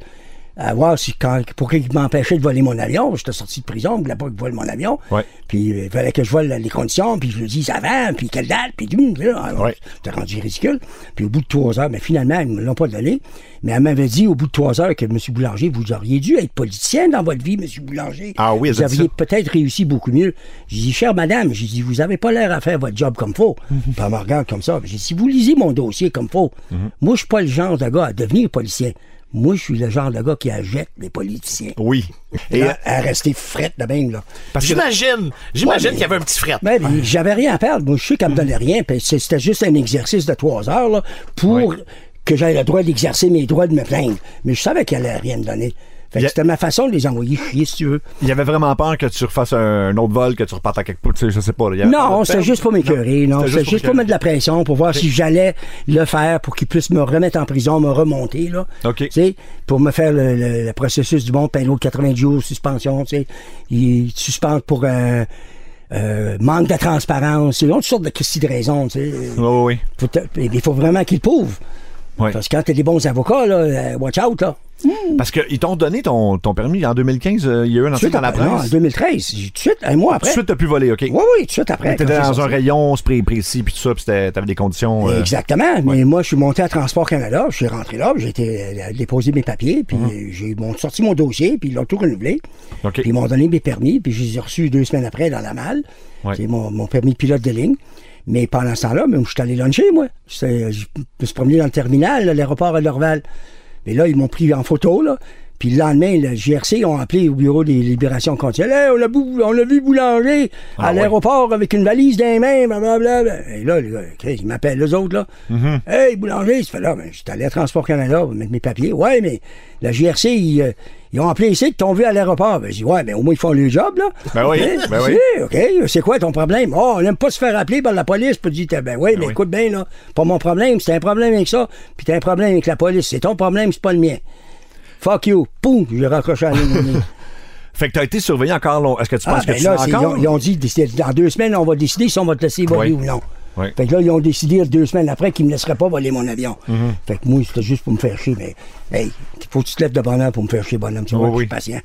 à voir si, quand, pourquoi il m'empêchait de voler mon avion. J'étais sorti de prison, il voulait pas que je vole mon avion. Ouais. Puis euh, il fallait que je vole les conditions, puis je lui dis avant, puis quelle date, puis tout. Ouais. C'était rendu ridicule. Puis au bout de trois heures, mais finalement, ils ne me l'ont pas donné. Mais elle m'avait dit au bout de trois heures que M. Boulanger, vous auriez dû être politicien dans votre vie, M. Boulanger. Ah oui, Vous auriez ça. peut-être réussi beaucoup mieux. J'ai dit, chère madame, j'ai dit, vous avez pas l'air à faire votre job comme faut. Puis elle me regarde comme ça. J'ai dit, si vous lisez mon dossier comme faut, Mhm. moi, je suis pas le genre de gars à devenir politicien. Moi, je suis le genre de gars qui achète les politiciens. Oui. Et à, à rester frette de même, là. parce que J'imagine. J'imagine Ouais, qu'il y avait un petit fret. Mais j'avais rien à perdre. Moi, je sais qu'elle me donnait rien. C'était juste un exercice de trois heures là, pour que j'aie le droit d'exercer mes droits de me plaindre. Mais je savais qu'elle allait rien me donner. Fait que a- c'était ma façon de les envoyer chier, si tu veux. il y avait vraiment peur que tu refasses un, autre vol, que tu repartes à quelque part. Tu sais, je sais pas. là. Non, de c'était juste pour m'écœurer. Non, C'était juste pour mettre de la pression, pour voir si j'allais le faire, pour qu'ils puissent me remettre en prison, me remonter, là. OK. Tu sais, pour me faire le, le- le processus du bon, puis l'autre 90 jours, suspension, tu sais. Ils te suspendent pour un euh, manque de transparence. Il y a toutes sortes de, Christy de raisons, tu sais. Oui, oui, oui. Faut Il faut vraiment qu'ils le prouvent. Ouais. Parce que quand t'as des bons avocats, là, euh, watch out, là. Parce qu'ils t'ont donné ton, ton permis en 2015. euh, il y a eu un Tout de article suite dans la après, non, en presse. 2013, j'ai- tout de suite, un mois Tout après. de suite, t'as pu voler, OK. Oui, oui, tout de suite après. T'étais dans un rayon précis, puis tout ça, puis t'avais des conditions. euh, Exactement. Mais moi, je suis monté à Transport Canada. Je suis rentré là. J'ai été euh, déposer mes papiers. Puis Mhm. j'ai sorti mon dossier. Puis ils l'ont tout renouvelé. OK. Puis ils m'ont donné mes permis. Puis je les ai reçus deux semaines après dans la malle. Ouais. C'est mon, mon permis de pilote de ligne. Mais pendant ce temps-là, même, je suis allé luncher, moi. Je me suis promené dans le terminal, l'aéroport à Dorval. Mais là, ils m'ont pris en photo, là. Puis le lendemain, le GRC ont appelé au bureau des libérations. Hey, on l'a on vu boulanger Ah à ouais. l'aéroport avec une valise dans les mains, blablabla. Et là, gars, ils m'appellent, les autres, là. Mm-hmm. Hey, boulanger, ça fait là, ben, j'étais allé à Transport Canada pour mettre mes papiers. Ouais, mais la GRC, ils, euh, ils ont appelé ici, ils t'ont vu à l'aéroport. Ben, je dis, ouais, mais au moins, ils font le job, là. Ben oui, Hein? ben oui. OK, c'est quoi ton problème? Oh, on n'aime pas se faire appeler par la police pour dire, ben oui, mais oui. écoute bien, là, pas mon problème, c'est un problème avec ça, puis t'as un problème avec la police. C'est ton problème, c'est pas le mien. Fuck you. Poum, j'ai raccroché à la ligne. Fait que t'as été surveillé encore long. Est-ce que tu Ah, penses ben que tu là, c'est- ils, ont, ils ont dit, dans deux semaines, on va décider si on va te laisser voler Oui. ou non. Oui. Fait que là, ils ont décidé deux semaines après qu'ils me laisseraient pas voler mon avion. Mm-hmm. Fait que moi, c'était juste pour me faire chier, mais, hey, faut que tu te lèves de bonheur pour me faire chier, bonhomme. Tu vois, Oui, je suis patient.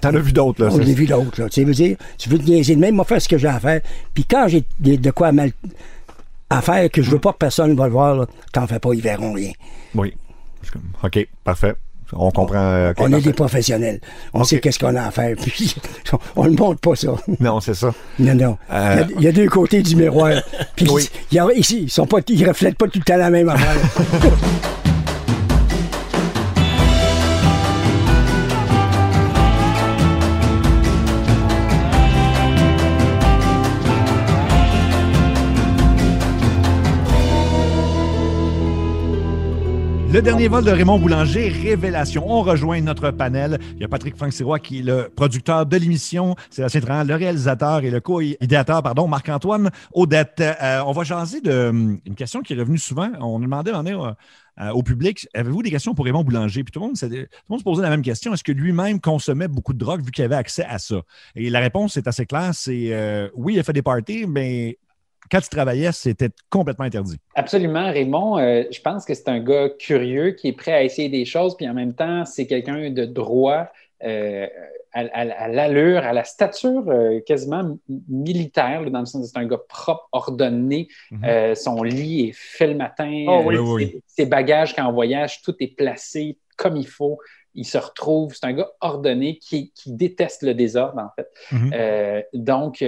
T'en- as vu d'autres, là. On l'a vu d'autres, là. Tu veux dire, tu veux te niaiser de même, moi, faire ce que j'ai à faire. Puis quand j'ai de, quoi mal à faire que je veux pas que personne va le voir, t'en fais pas, ils verront rien. Oui. OK, parfait. On comprend. euh, on est des professionnels. On sait qu'est-ce qu'on a à faire. Puis on ne montre pas ça. Non, c'est ça. Non, non. Euh, Il, y a, il y a deux côtés du miroir. Puis Oui. ils sont pas, ils reflètent pas tout le temps la même affaire. Le dernier vol de Raymond Boulanger, Révélation. On rejoint notre panel. Il y a Patrick Franck Sirois qui est le producteur de l'émission. Sébastien Tran, le réalisateur et le co-idéateur, pardon, Marc-Antoine Odette. Euh, on va jaser de une question qui est revenue souvent. On demandait euh, euh, au public, avez-vous des questions pour Raymond Boulanger? Puis tout le, monde, tout le monde se posait la même question. Est-ce que lui-même consommait beaucoup de drogue vu qu'il avait accès à ça? Et la réponse est assez claire, c'est oui, il a fait des parties, mais quand tu travaillais, c'était complètement interdit. Absolument, Raymond. Euh, je pense que c'est un gars curieux qui est prêt à essayer des choses, puis en même temps, c'est quelqu'un de droit. Euh, à, l'allure, à la stature euh, quasiment militaire, dans le sens c'est un gars propre, ordonné. Mhm. son lit est fait le matin. Oh, ses, bagages, quand on voyage, tout est placé comme il faut. Il se retrouve. C'est un gars ordonné qui, déteste le désordre, en fait. Mhm. donc,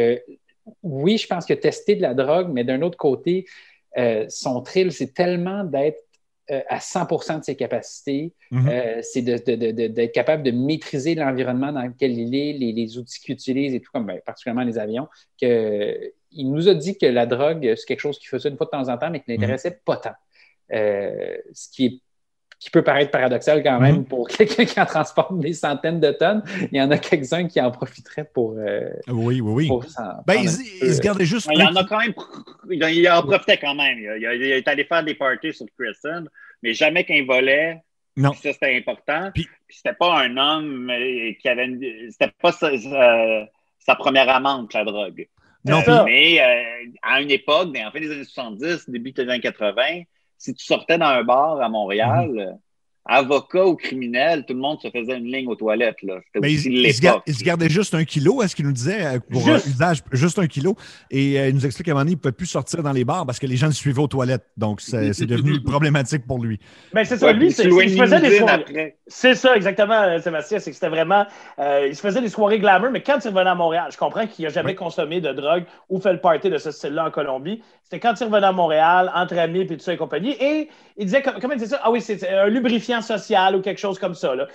oui, je pense que tester de la drogue, mais d'un autre côté, euh, son thrill, c'est tellement d'être euh, à 100% de ses capacités, mhm. euh, c'est d'être capable de maîtriser l'environnement dans lequel il est, les, outils qu'il utilise et tout, comme ben, particulièrement les avions, qu'il nous a dit que la drogue, c'est quelque chose qu'il faisait une fois de temps en temps, mais qui mhm. l'intéressait pas tant. ce qui est qui peut paraître paradoxal quand même mhm. pour quelqu'un qui en transporte des centaines de tonnes. Il y en a quelques-uns qui en profiteraient pour. Euh, oui, oui, oui. ben, il, se gardait juste. Il en a quand même. Il en profitait quand même. Il, est allé faire des parties sur Crescent, mais jamais qu'un volait. Non. Ça, c'était important. Puis, c'était pas un homme qui avait. C'était pas sa, première amende, la drogue. Non, euh, mais à une époque, en fin des années 70, début des années 80, si tu sortais dans un bar à Montréal, mhm avocat ou criminel, tout le monde se faisait une ligne aux toilettes. Là. Mais il, il, se gardait juste un kilo, est-ce qu'il nous disait, euh, pour juste. usage, juste un kilo? Et euh, il nous explique qu'à un moment donné, il ne pouvait plus sortir dans les bars parce que les gens le suivaient aux toilettes. Donc, c'est devenu problématique pour lui. Mais c'est ça, lui, il se faisait des soirées. C'est ça, exactement, euh, Sébastien. C'est que c'était vraiment. il se faisait des soirées glamour, mais quand il revenait à Montréal, je comprends qu'il n'a jamais consommé de drogue ou fait le party de ce style-là en Colombie. C'était quand il revenait à Montréal, entre amis, puis tout ça et compagnie. Et il disait, comment il disait ça? Ah oui, c'est un lubrifiant social ou quelque chose comme ça. Là.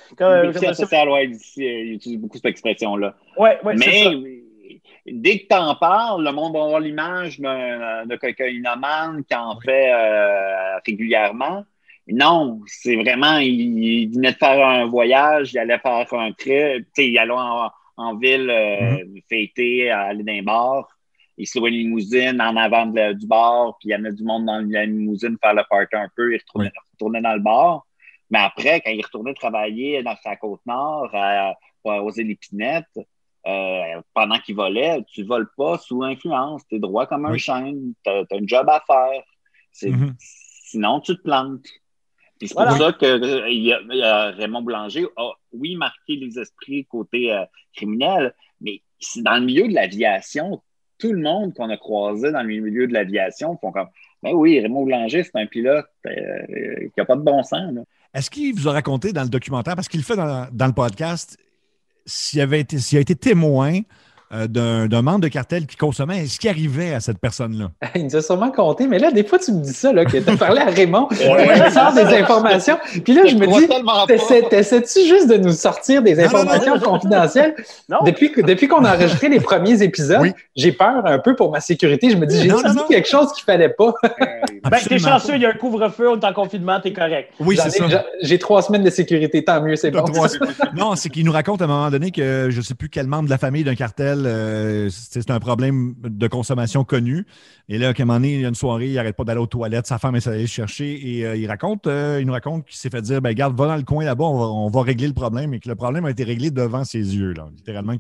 social, oui, il utilise beaucoup cette expression-là. Oui, oui, Mais dès que tu en parles, le monde va avoir l'image de cocaïnomane qui en fait euh, régulièrement. Non, c'est vraiment, il, venait de faire un voyage, il allait faire un trip, il allait en, en ville euh, mm-hmm. fêter, aller dans un bar il se louait une limousine en avant du bar, puis il y avait du monde dans la limousine faire le party un peu, il retournait, dans le bar. Mais après, quand il retournait travailler dans sa côte nord, pour arroser l'épinette, euh, pendant qu'il volait, tu ne voles pas sous influence, tu es droit comme un chêne, tu as, un job à faire. Mm-hmm. Sinon, tu te plantes. c'est pour ça que euh, Raymond Boulanger a, oui, marqué les esprits côté euh, criminel, mais dans le milieu de l'aviation, tout le monde qu'on a croisé dans le milieu de l'aviation font comme Ben oui, Raymond Boulanger, c'est un pilote euh, qui n'a pas de bon sens. Est-ce qu'il vous a raconté dans le documentaire, parce qu'il le fait dans, le podcast, s'il avait été, s'il a été témoin d'un membre de cartel qui consommait. Ce qui arrivait à cette personne-là? Il nous a sûrement compté, mais là, des fois, tu me dis ça, là, que tu as parlé à Raymond, tu sors des informations. Puis là, je, me dis, t'essaies-tu juste de nous sortir des informations confidentielles? Non. Depuis, depuis qu'on a enregistré les premiers épisodes, j'ai peur un peu pour ma sécurité. Je me dis, j'ai dit quelque chose qu'il fallait pas? ben, t'es chanceux, il y a un couvre-feu, on est en confinement, t'es correct. Oui, c'est ça. J'ai trois semaines de sécurité, tant mieux, c'est bon. non, c'est qu'il nous raconte à un moment donné que je ne sais plus quel membre de la famille d'un cartel euh, c'est un problème de consommation connu. Et là, à un moment donné, il y a une soirée, il n'arrête pas d'aller aux toilettes, sa femme est allée le chercher et euh, il raconte, euh, il nous raconte qu'il s'est fait dire, ben garde, va dans le coin là-bas, on va, régler le problème et que le problème a été réglé devant ses yeux, là. littéralement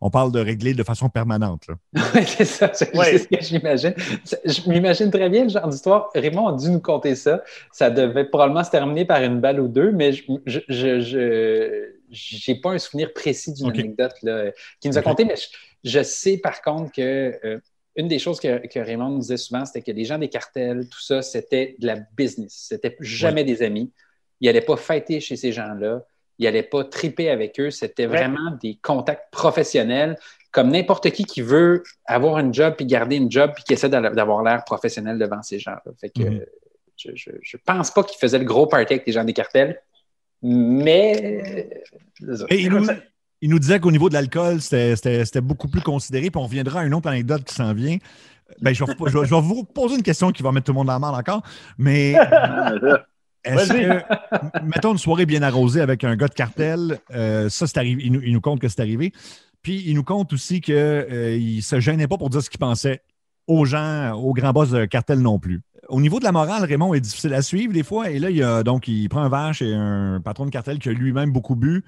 on parle de régler de façon permanente. c'est ça, c'est ce que j'imagine. Je m'imagine très bien le genre d'histoire. Raymond a dû nous compter ça. Ça devait probablement se terminer par une balle ou deux, mais je, je j'ai pas un souvenir précis d'une anecdote là, qui nous a conté, mais je, sais par contre que euh, une des choses que, Raymond nous disait souvent, c'était que les gens des cartels, tout ça, c'était de la business. C'était jamais des amis. Il n'allait pas fêter chez ces gens-là. Il n'allait pas triper avec eux. C'était vraiment des contacts professionnels, comme n'importe qui qui veut avoir un job puis garder une job puis qui essaie d'avoir l'air professionnel devant ces gens-là. Fait que mm-hmm. je, ne pense pas qu'il faisait le gros party avec les gens des cartels. Mais. il, nous, disait qu'au niveau de l'alcool, c'était beaucoup plus considéré. Puis on reviendra à une autre anecdote qui s'en vient. Ben, je, vais, vous poser une question qui va mettre tout le monde dans la merde encore. Mais Est-ce que, mettons une soirée bien arrosée avec un gars de cartel, euh, ça, c'est arrivé. Il nous, il nous, compte que c'est arrivé. Puis il nous compte aussi qu'il euh, ne se gênait pas pour dire ce qu'il pensait aux gens, aux grands boss de cartel non plus. Au niveau de la morale, Raymond est difficile à suivre des fois. Et là, il, a, donc, il prend un verre chez un patron de cartel qui a lui-même beaucoup bu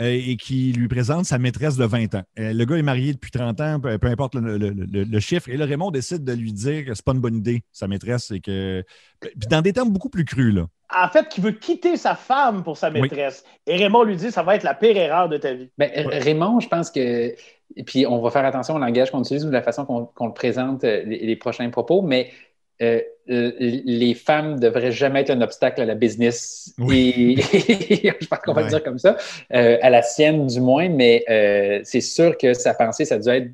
euh, et qui lui présente sa maîtresse de 20 ans. Euh, le gars est marié depuis 30 ans, peu, importe le, chiffre. Et là, Raymond décide de lui dire que c'est pas une bonne idée, sa maîtresse, et que. Puis dans des termes beaucoup plus crus, là. En fait, qu'il veut quitter sa femme pour sa maîtresse. Et Raymond lui dit ça va être la pire erreur de ta vie. Ben, Raymond, je pense que. Et puis, on va faire attention au langage qu'on utilise ou la façon qu'on le présente, euh, les, prochains propos, mais euh, les femmes ne devraient jamais être un obstacle à la business. Et, je pense qu'on va le dire comme ça, euh, à la sienne du moins, mais euh, c'est sûr que sa pensée, ça doit être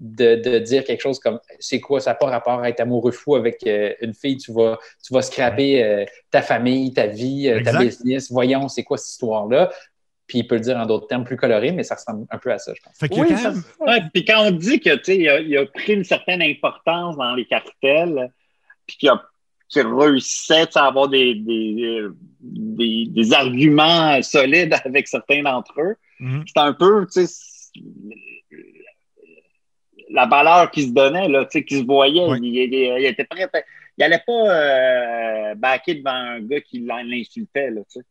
de, dire quelque chose comme c'est quoi, ça n'a pas rapport à être amoureux fou avec une fille, tu vas, tu vas scraper ta famille, ta vie, ta business. Voyons, c'est quoi cette histoire-là? Puis il peut le dire en d'autres termes plus colorés, mais ça ressemble un peu à ça, je pense. oui, puis quand on dit que il a, il a pris une certaine importance dans les cartels, puis qui, a, réussissait à avoir des, des, des, arguments solides avec certains d'entre eux. Mm-hmm. C'était un peu, tu sais, la valeur qu'il se donnait, là, tu sais, qu'il se voyait. Il, il, était prêt. il n'allait pas euh, baquer devant un gars qui l'insultait, là, tu sais.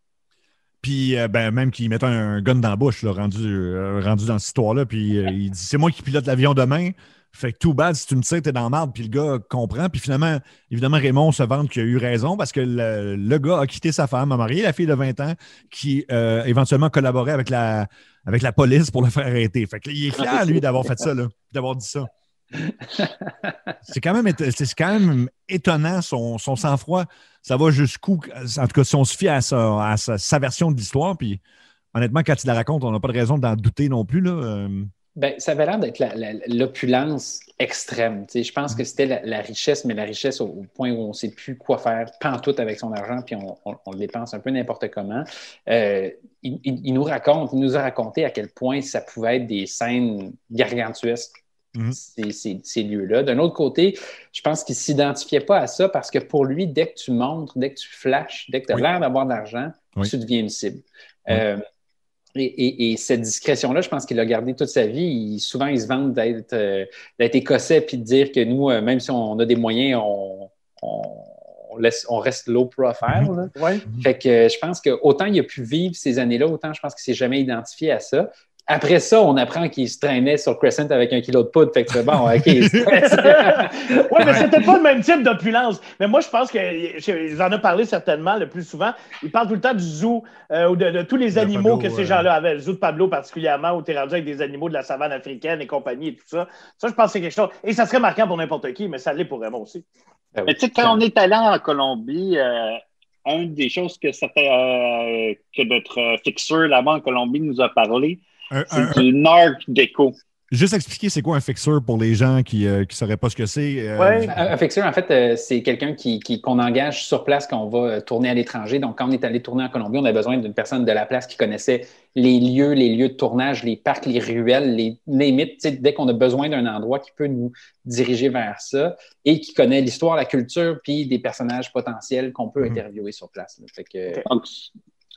Puis euh, ben, même qu'il mettait un gun dans la bouche, là, rendu, euh, rendu dans cette histoire-là. Puis euh, il dit C'est moi qui pilote l'avion demain. Fait que tout bad, si tu me tires, t'es dans marde, puis le gars comprend. Puis finalement, évidemment, Raymond se vante qu'il a eu raison parce que le, gars a quitté sa femme, a marié la fille de 20 ans qui euh, éventuellement collaborait avec la, police pour le faire arrêter. Fait que il est fier, lui, d'avoir fait ça, d'avoir dit ça. c'est quand, même, étonnant son, sang-froid. Ça va jusqu'où, en tout cas, si on se fie à sa, version de l'histoire, puis honnêtement, quand il la raconte, on n'a pas de raison d'en douter non plus. Là. Ben, ça avait l'air d'être l'opulence extrême. Je pense que c'était la, richesse, mais la richesse au, point où on ne sait plus quoi faire pantoute avec son argent, puis on, le dépense un peu n'importe comment. Euh, il, nous raconte, il nous a raconté à quel point ça pouvait être des scènes gargantuesques, mm-hmm. ces, lieux-là. D'un autre côté, je pense qu'il ne s'identifiait pas à ça parce que pour lui, dès que tu montres, dès que tu flashes, dès que tu as l'air d'avoir de l'argent, tu deviens une cible. Euh, et, cette discrétion-là, je pense qu'il a gardé toute sa vie. souvent, il se vante d'être euh, écossais puis de dire que nous, euh, même si on a des moyens, on, laisse, on reste low profile. Ouais. Fait que je pense que autant il a pu vivre ces années-là, autant je pense qu'il ne s'est jamais identifié à ça. Après ça, on apprend qu'il se traînait sur Crescent avec un kilo de poudre. Fait que c'est bon, OK. oui, mais c'était pas le même type d'opulence. Mais moi, je pense que j'en ai parlé certainement le plus souvent. Il parle tout le temps du zoo euh, ou de, tous les animaux que ces gens-là avaient. Le zoo de Pablo particulièrement, où tu es rendu avec des animaux de la savane africaine et compagnie et tout ça. Ça, je pense que c'est quelque chose. Et ça serait marquant pour n'importe qui, mais ça l'est pour Raymond aussi. Ben mais tu sais, quand on est allé en Colombie, euh, une des choses que, ça fait, euh, que notre fixeur là-bas en Colombie nous a parlé, c'est du Nord Déco. Juste expliquer c'est quoi un fixeur pour les gens qui ne euh, sauraient pas ce que c'est. Euh, oui, un fixeur, en fait, euh, c'est quelqu'un qui, qu'on engage sur place quand on va tourner à l'étranger. Donc, quand on est allé tourner en Colombie, on a besoin d'une personne de la place qui connaissait les lieux, les lieux de tournage, les parcs, les ruelles, les limites. Dès qu'on a besoin d'un endroit qui peut nous diriger vers ça et qui connaît l'histoire, la culture, puis des personnages potentiels qu'on peut mhm. interviewer sur place. Fait que, donc,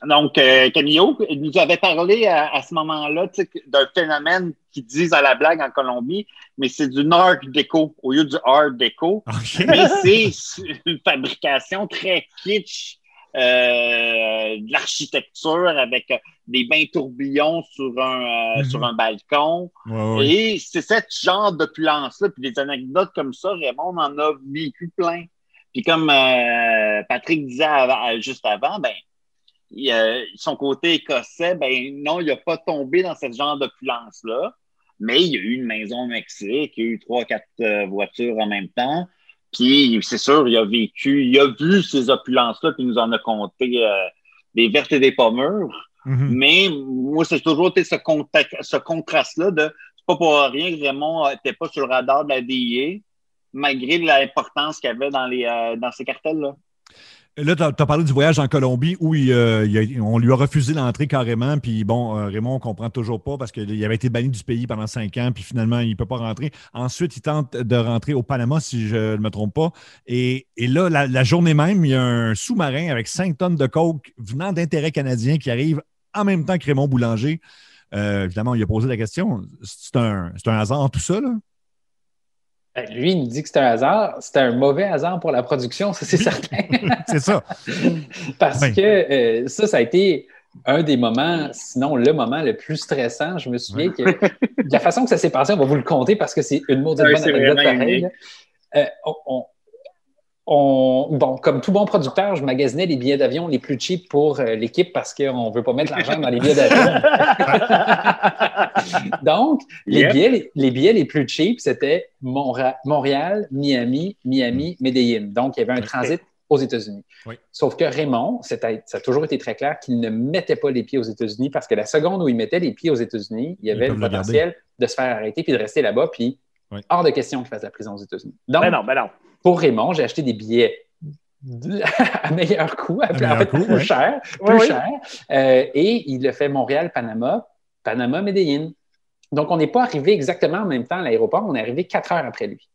euh, Camillo nous avait parlé à, ce moment-là d'un phénomène qu'ils disent à la blague en Colombie, mais c'est du Nord Déco au lieu du Art Déco. Mais c'est une fabrication très kitsch euh, de l'architecture avec des bains tourbillons sur un, euh, mm-hmm. sur un balcon. Et c'est ce genre d'opulence-là. Puis des anecdotes comme ça, Raymond en a vécu plein. Puis comme euh, Patrick disait juste avant, ben son côté écossais, ben non, il n'a pas tombé dans ce genre d'opulence-là. Mais il y a eu une maison au Mexique, il y a eu trois, quatre euh, voitures en même temps. Puis c'est sûr, il a vécu, il a vu ces opulences-là, puis il nous en a compté euh, des vertes et des pommures. Mm-hmm. Mais moi, c'est toujours ce, ce contraste-là de c'est pas pour rien que Raymond n'était pas sur le radar de la DIA, malgré l'importance qu'il avait dans, les, euh, dans ces cartels-là. Là, tu as, parlé du voyage en Colombie où on lui a refusé l'entrée carrément. Puis bon, Raymond, on comprend toujours pas parce qu'il avait été banni du pays pendant cinq ans. Puis finalement, il ne peut pas rentrer. Ensuite, il tente de rentrer au Panama, si je ne me trompe pas. Et, là, la, journée même, il y a un sous-marin avec cinq tonnes de coke venant d'intérêt canadien qui arrive en même temps que Raymond Boulanger. évidemment, il a posé la question. C'est un, un hasard tout ça, là? Ben, lui, il nous dit que c'est un hasard. C'est un mauvais hasard pour la production, ça, c'est certain. c'est ça. Parce que euh, ça, ça a été un des moments, sinon le moment le plus stressant. Je me souviens que la façon que ça s'est passé, on va vous le compter parce que c'est une maudite bonne anecdote pareille. Euh, on, bon, comme tout bon producteur, je magasinais les billets d'avion les plus cheap pour euh, l'équipe parce qu'on ne veut pas mettre l'argent dans les billets d'avion. Donc, les, billets, les, billets les plus cheap, c'était Montréal, Miami, Miami, Medellin. Donc, il y avait un transit aux États-Unis. Sauf que Raymond, ça a toujours été très clair qu'il ne mettait pas les pieds aux États-Unis parce que la seconde où il mettait les pieds aux États-Unis, il y avait le potentiel de se faire arrêter puis de rester là-bas, puis hors de question qu'il fasse la prison aux États-Unis. Donc, ben non, ben non pour Raymond, j'ai acheté des billets à meilleur coût, à, en fait, plus cher, plus cher. Euh, et il a fait Montréal-Panama, Panama-Medellin. Donc, on n'est pas arrivé exactement en même temps à l'aéroport, on est arrivé quatre heures après lui.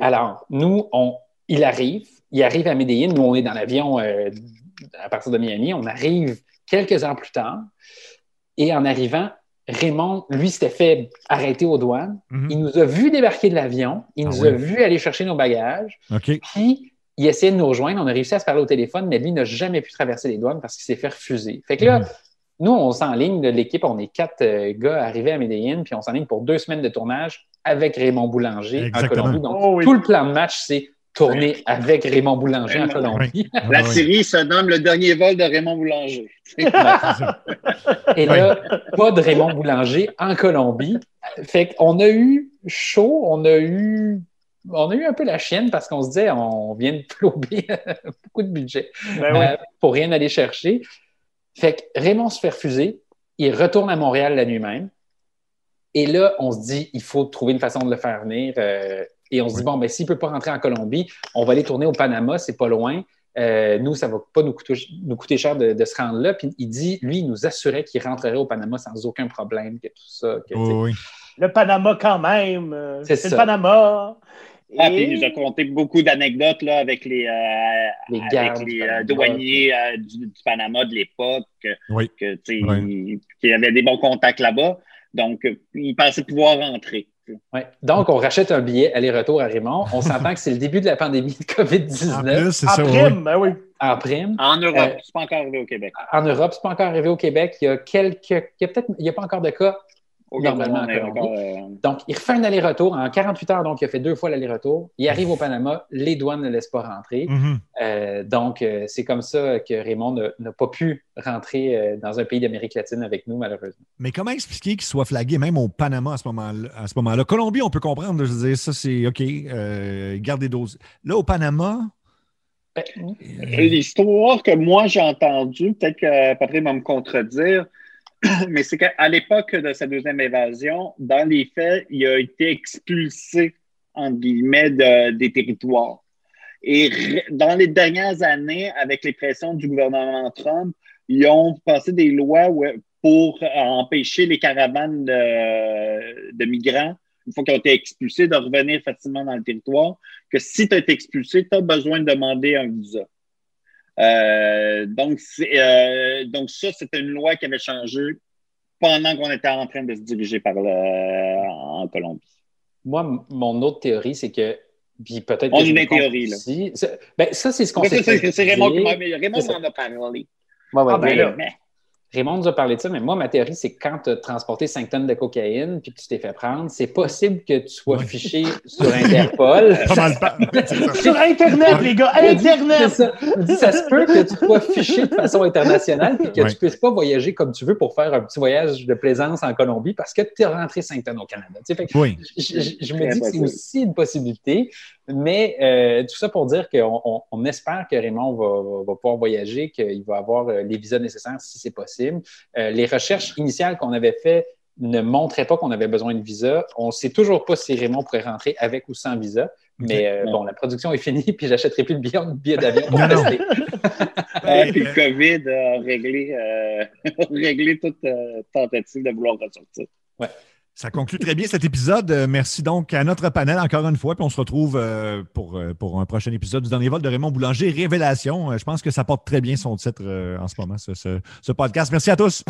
Alors, nous, on, il arrive, il arrive à Medellin, nous, on est dans l'avion euh, à partir de Miami, on arrive quelques heures plus tard, et en arrivant, Raymond, lui, s'était fait arrêter aux douanes. Mhm. Il nous a vu débarquer de l'avion. Il ah nous a vu aller chercher nos bagages. Puis, il essayait de nous rejoindre. On a réussi à se parler au téléphone, mais lui n'a jamais pu traverser les douanes parce qu'il s'est fait refuser. Fait que là, mhm. nous, on s'enligne de l'équipe. On est quatre euh, gars arrivés à Medellin, puis on s'enligne pour deux semaines de tournage avec Raymond Boulanger en Colombie. Donc, oh tout le plan de match, c'est tourner avec Raymond Boulanger en Colombie. La série se nomme Le dernier vol de Raymond Boulanger. Et là, pas de Raymond Boulanger en Colombie. Fait qu'on a eu chaud, on a eu on a eu un peu la chienne parce qu'on se disait on vient de plober beaucoup de budget ben euh, pour rien aller chercher. Fait que Raymond se fait refuser, il retourne à Montréal la nuit même. Et là, on se dit il faut trouver une façon de le faire venir. Euh, et on se dit, bon, ben, s'il ne peut pas rentrer en Colombie, on va aller tourner au Panama, c'est pas loin. Euh, nous, ça ne va pas nous coûter, nous coûter cher de, se rendre là. Puis il dit, lui, il nous assurait qu'il rentrerait au Panama sans aucun problème, que tout ça. oui. Le Panama, quand même. Euh, c'est le Panama. Ah, puis il nous a conté beaucoup d'anecdotes là, avec les, euh, les, douaniers du, Panama de l'époque, oui. qu'il y avait des bons contacts là-bas. Donc, il pensait pouvoir rentrer. Ouais. Donc, on rachète un billet aller-retour à Raymond. On s'entend que c'est le début de la pandémie de COVID-19. En, prime, ben oui. En prime. En Europe, euh, c'est pas encore arrivé au Québec. En Europe, c'est pas encore arrivé au Québec. Il y a quelques. Il y a peut-être. Il n'y a pas encore de cas normalement euh, Donc, il refait un aller-retour en 48 heures. Donc, il a fait deux fois l'aller-retour. Il arrive au Panama. Les douanes ne laissent pas rentrer. Mm-hmm. Euh, donc, euh, c'est comme ça que Raymond n'a pas pu rentrer dans un pays d'Amérique latine avec nous, malheureusement. Mais comment expliquer qu'il soit flagué même au Panama à ce moment-là? À ce moment-là? Colombie, on peut comprendre. Je veux dire, ça, c'est OK. garde des doses. Là, au Panama, ben, L'histoire que moi j'ai entendue, peut-être que Patrick va me contredire, mais c'est qu'à l'époque de sa deuxième évasion, dans les faits, il a été expulsé, entre guillemets, des territoires. Et dans les dernières années, avec les pressions du gouvernement Trump, ils ont passé des lois pour empêcher les caravanes de, migrants, une fois qu'ils ont été expulsés, de revenir facilement dans le territoire, que si tu as été expulsé, tu as besoin de demander un visa. Euh, donc, euh, donc, ça, c'était une loi qui avait changé pendant qu'on était en train de se diriger par le, en Colombie. Moi, mon autre théorie, c'est que. Puis peut-être. On a une théorie, là. Ben, ça, c'est ce qu'on s'est C'est Raymond, Raymond m'en a parlé. Ouais, ouais, ah, ben, mais, Raymond nous a parlé de ça, mais moi, ma théorie, c'est que quand tu as transporté 5 tonnes de cocaïne puis que tu t'es fait prendre, c'est possible que tu sois fiché sur Interpol. sur Internet, les gars, Internet! Ça. ça se peut que tu sois fiché de façon internationale et que tu ne puisses pas voyager comme tu veux pour faire un petit voyage de plaisance en Colombie parce que tu es rentré 5 tonnes au Canada. oui. je, me dis que c'est aussi une possibilité. Mais euh, tout ça pour dire qu'on espère que Raymond va, pouvoir voyager, qu'il va avoir euh, les visas nécessaires si c'est possible. Euh, les recherches initiales qu'on avait faites ne montraient pas qu'on avait besoin de visa. On ne sait toujours pas si Raymond pourrait rentrer avec ou sans visa. Mais euh, bon, la production est finie, puis j'achèterai plus de billets, d'avion pour tester. puis le COVID a réglé, euh, réglé toute euh, tentative de vouloir ressortir. Ouais. Ça conclut très bien cet épisode. Merci donc à notre panel encore une fois. Puis on se retrouve pour, pour un prochain épisode du dernier vol de Raymond Boulanger, Révélation. Je pense que ça porte très bien son titre en ce moment, ce podcast. Merci à tous.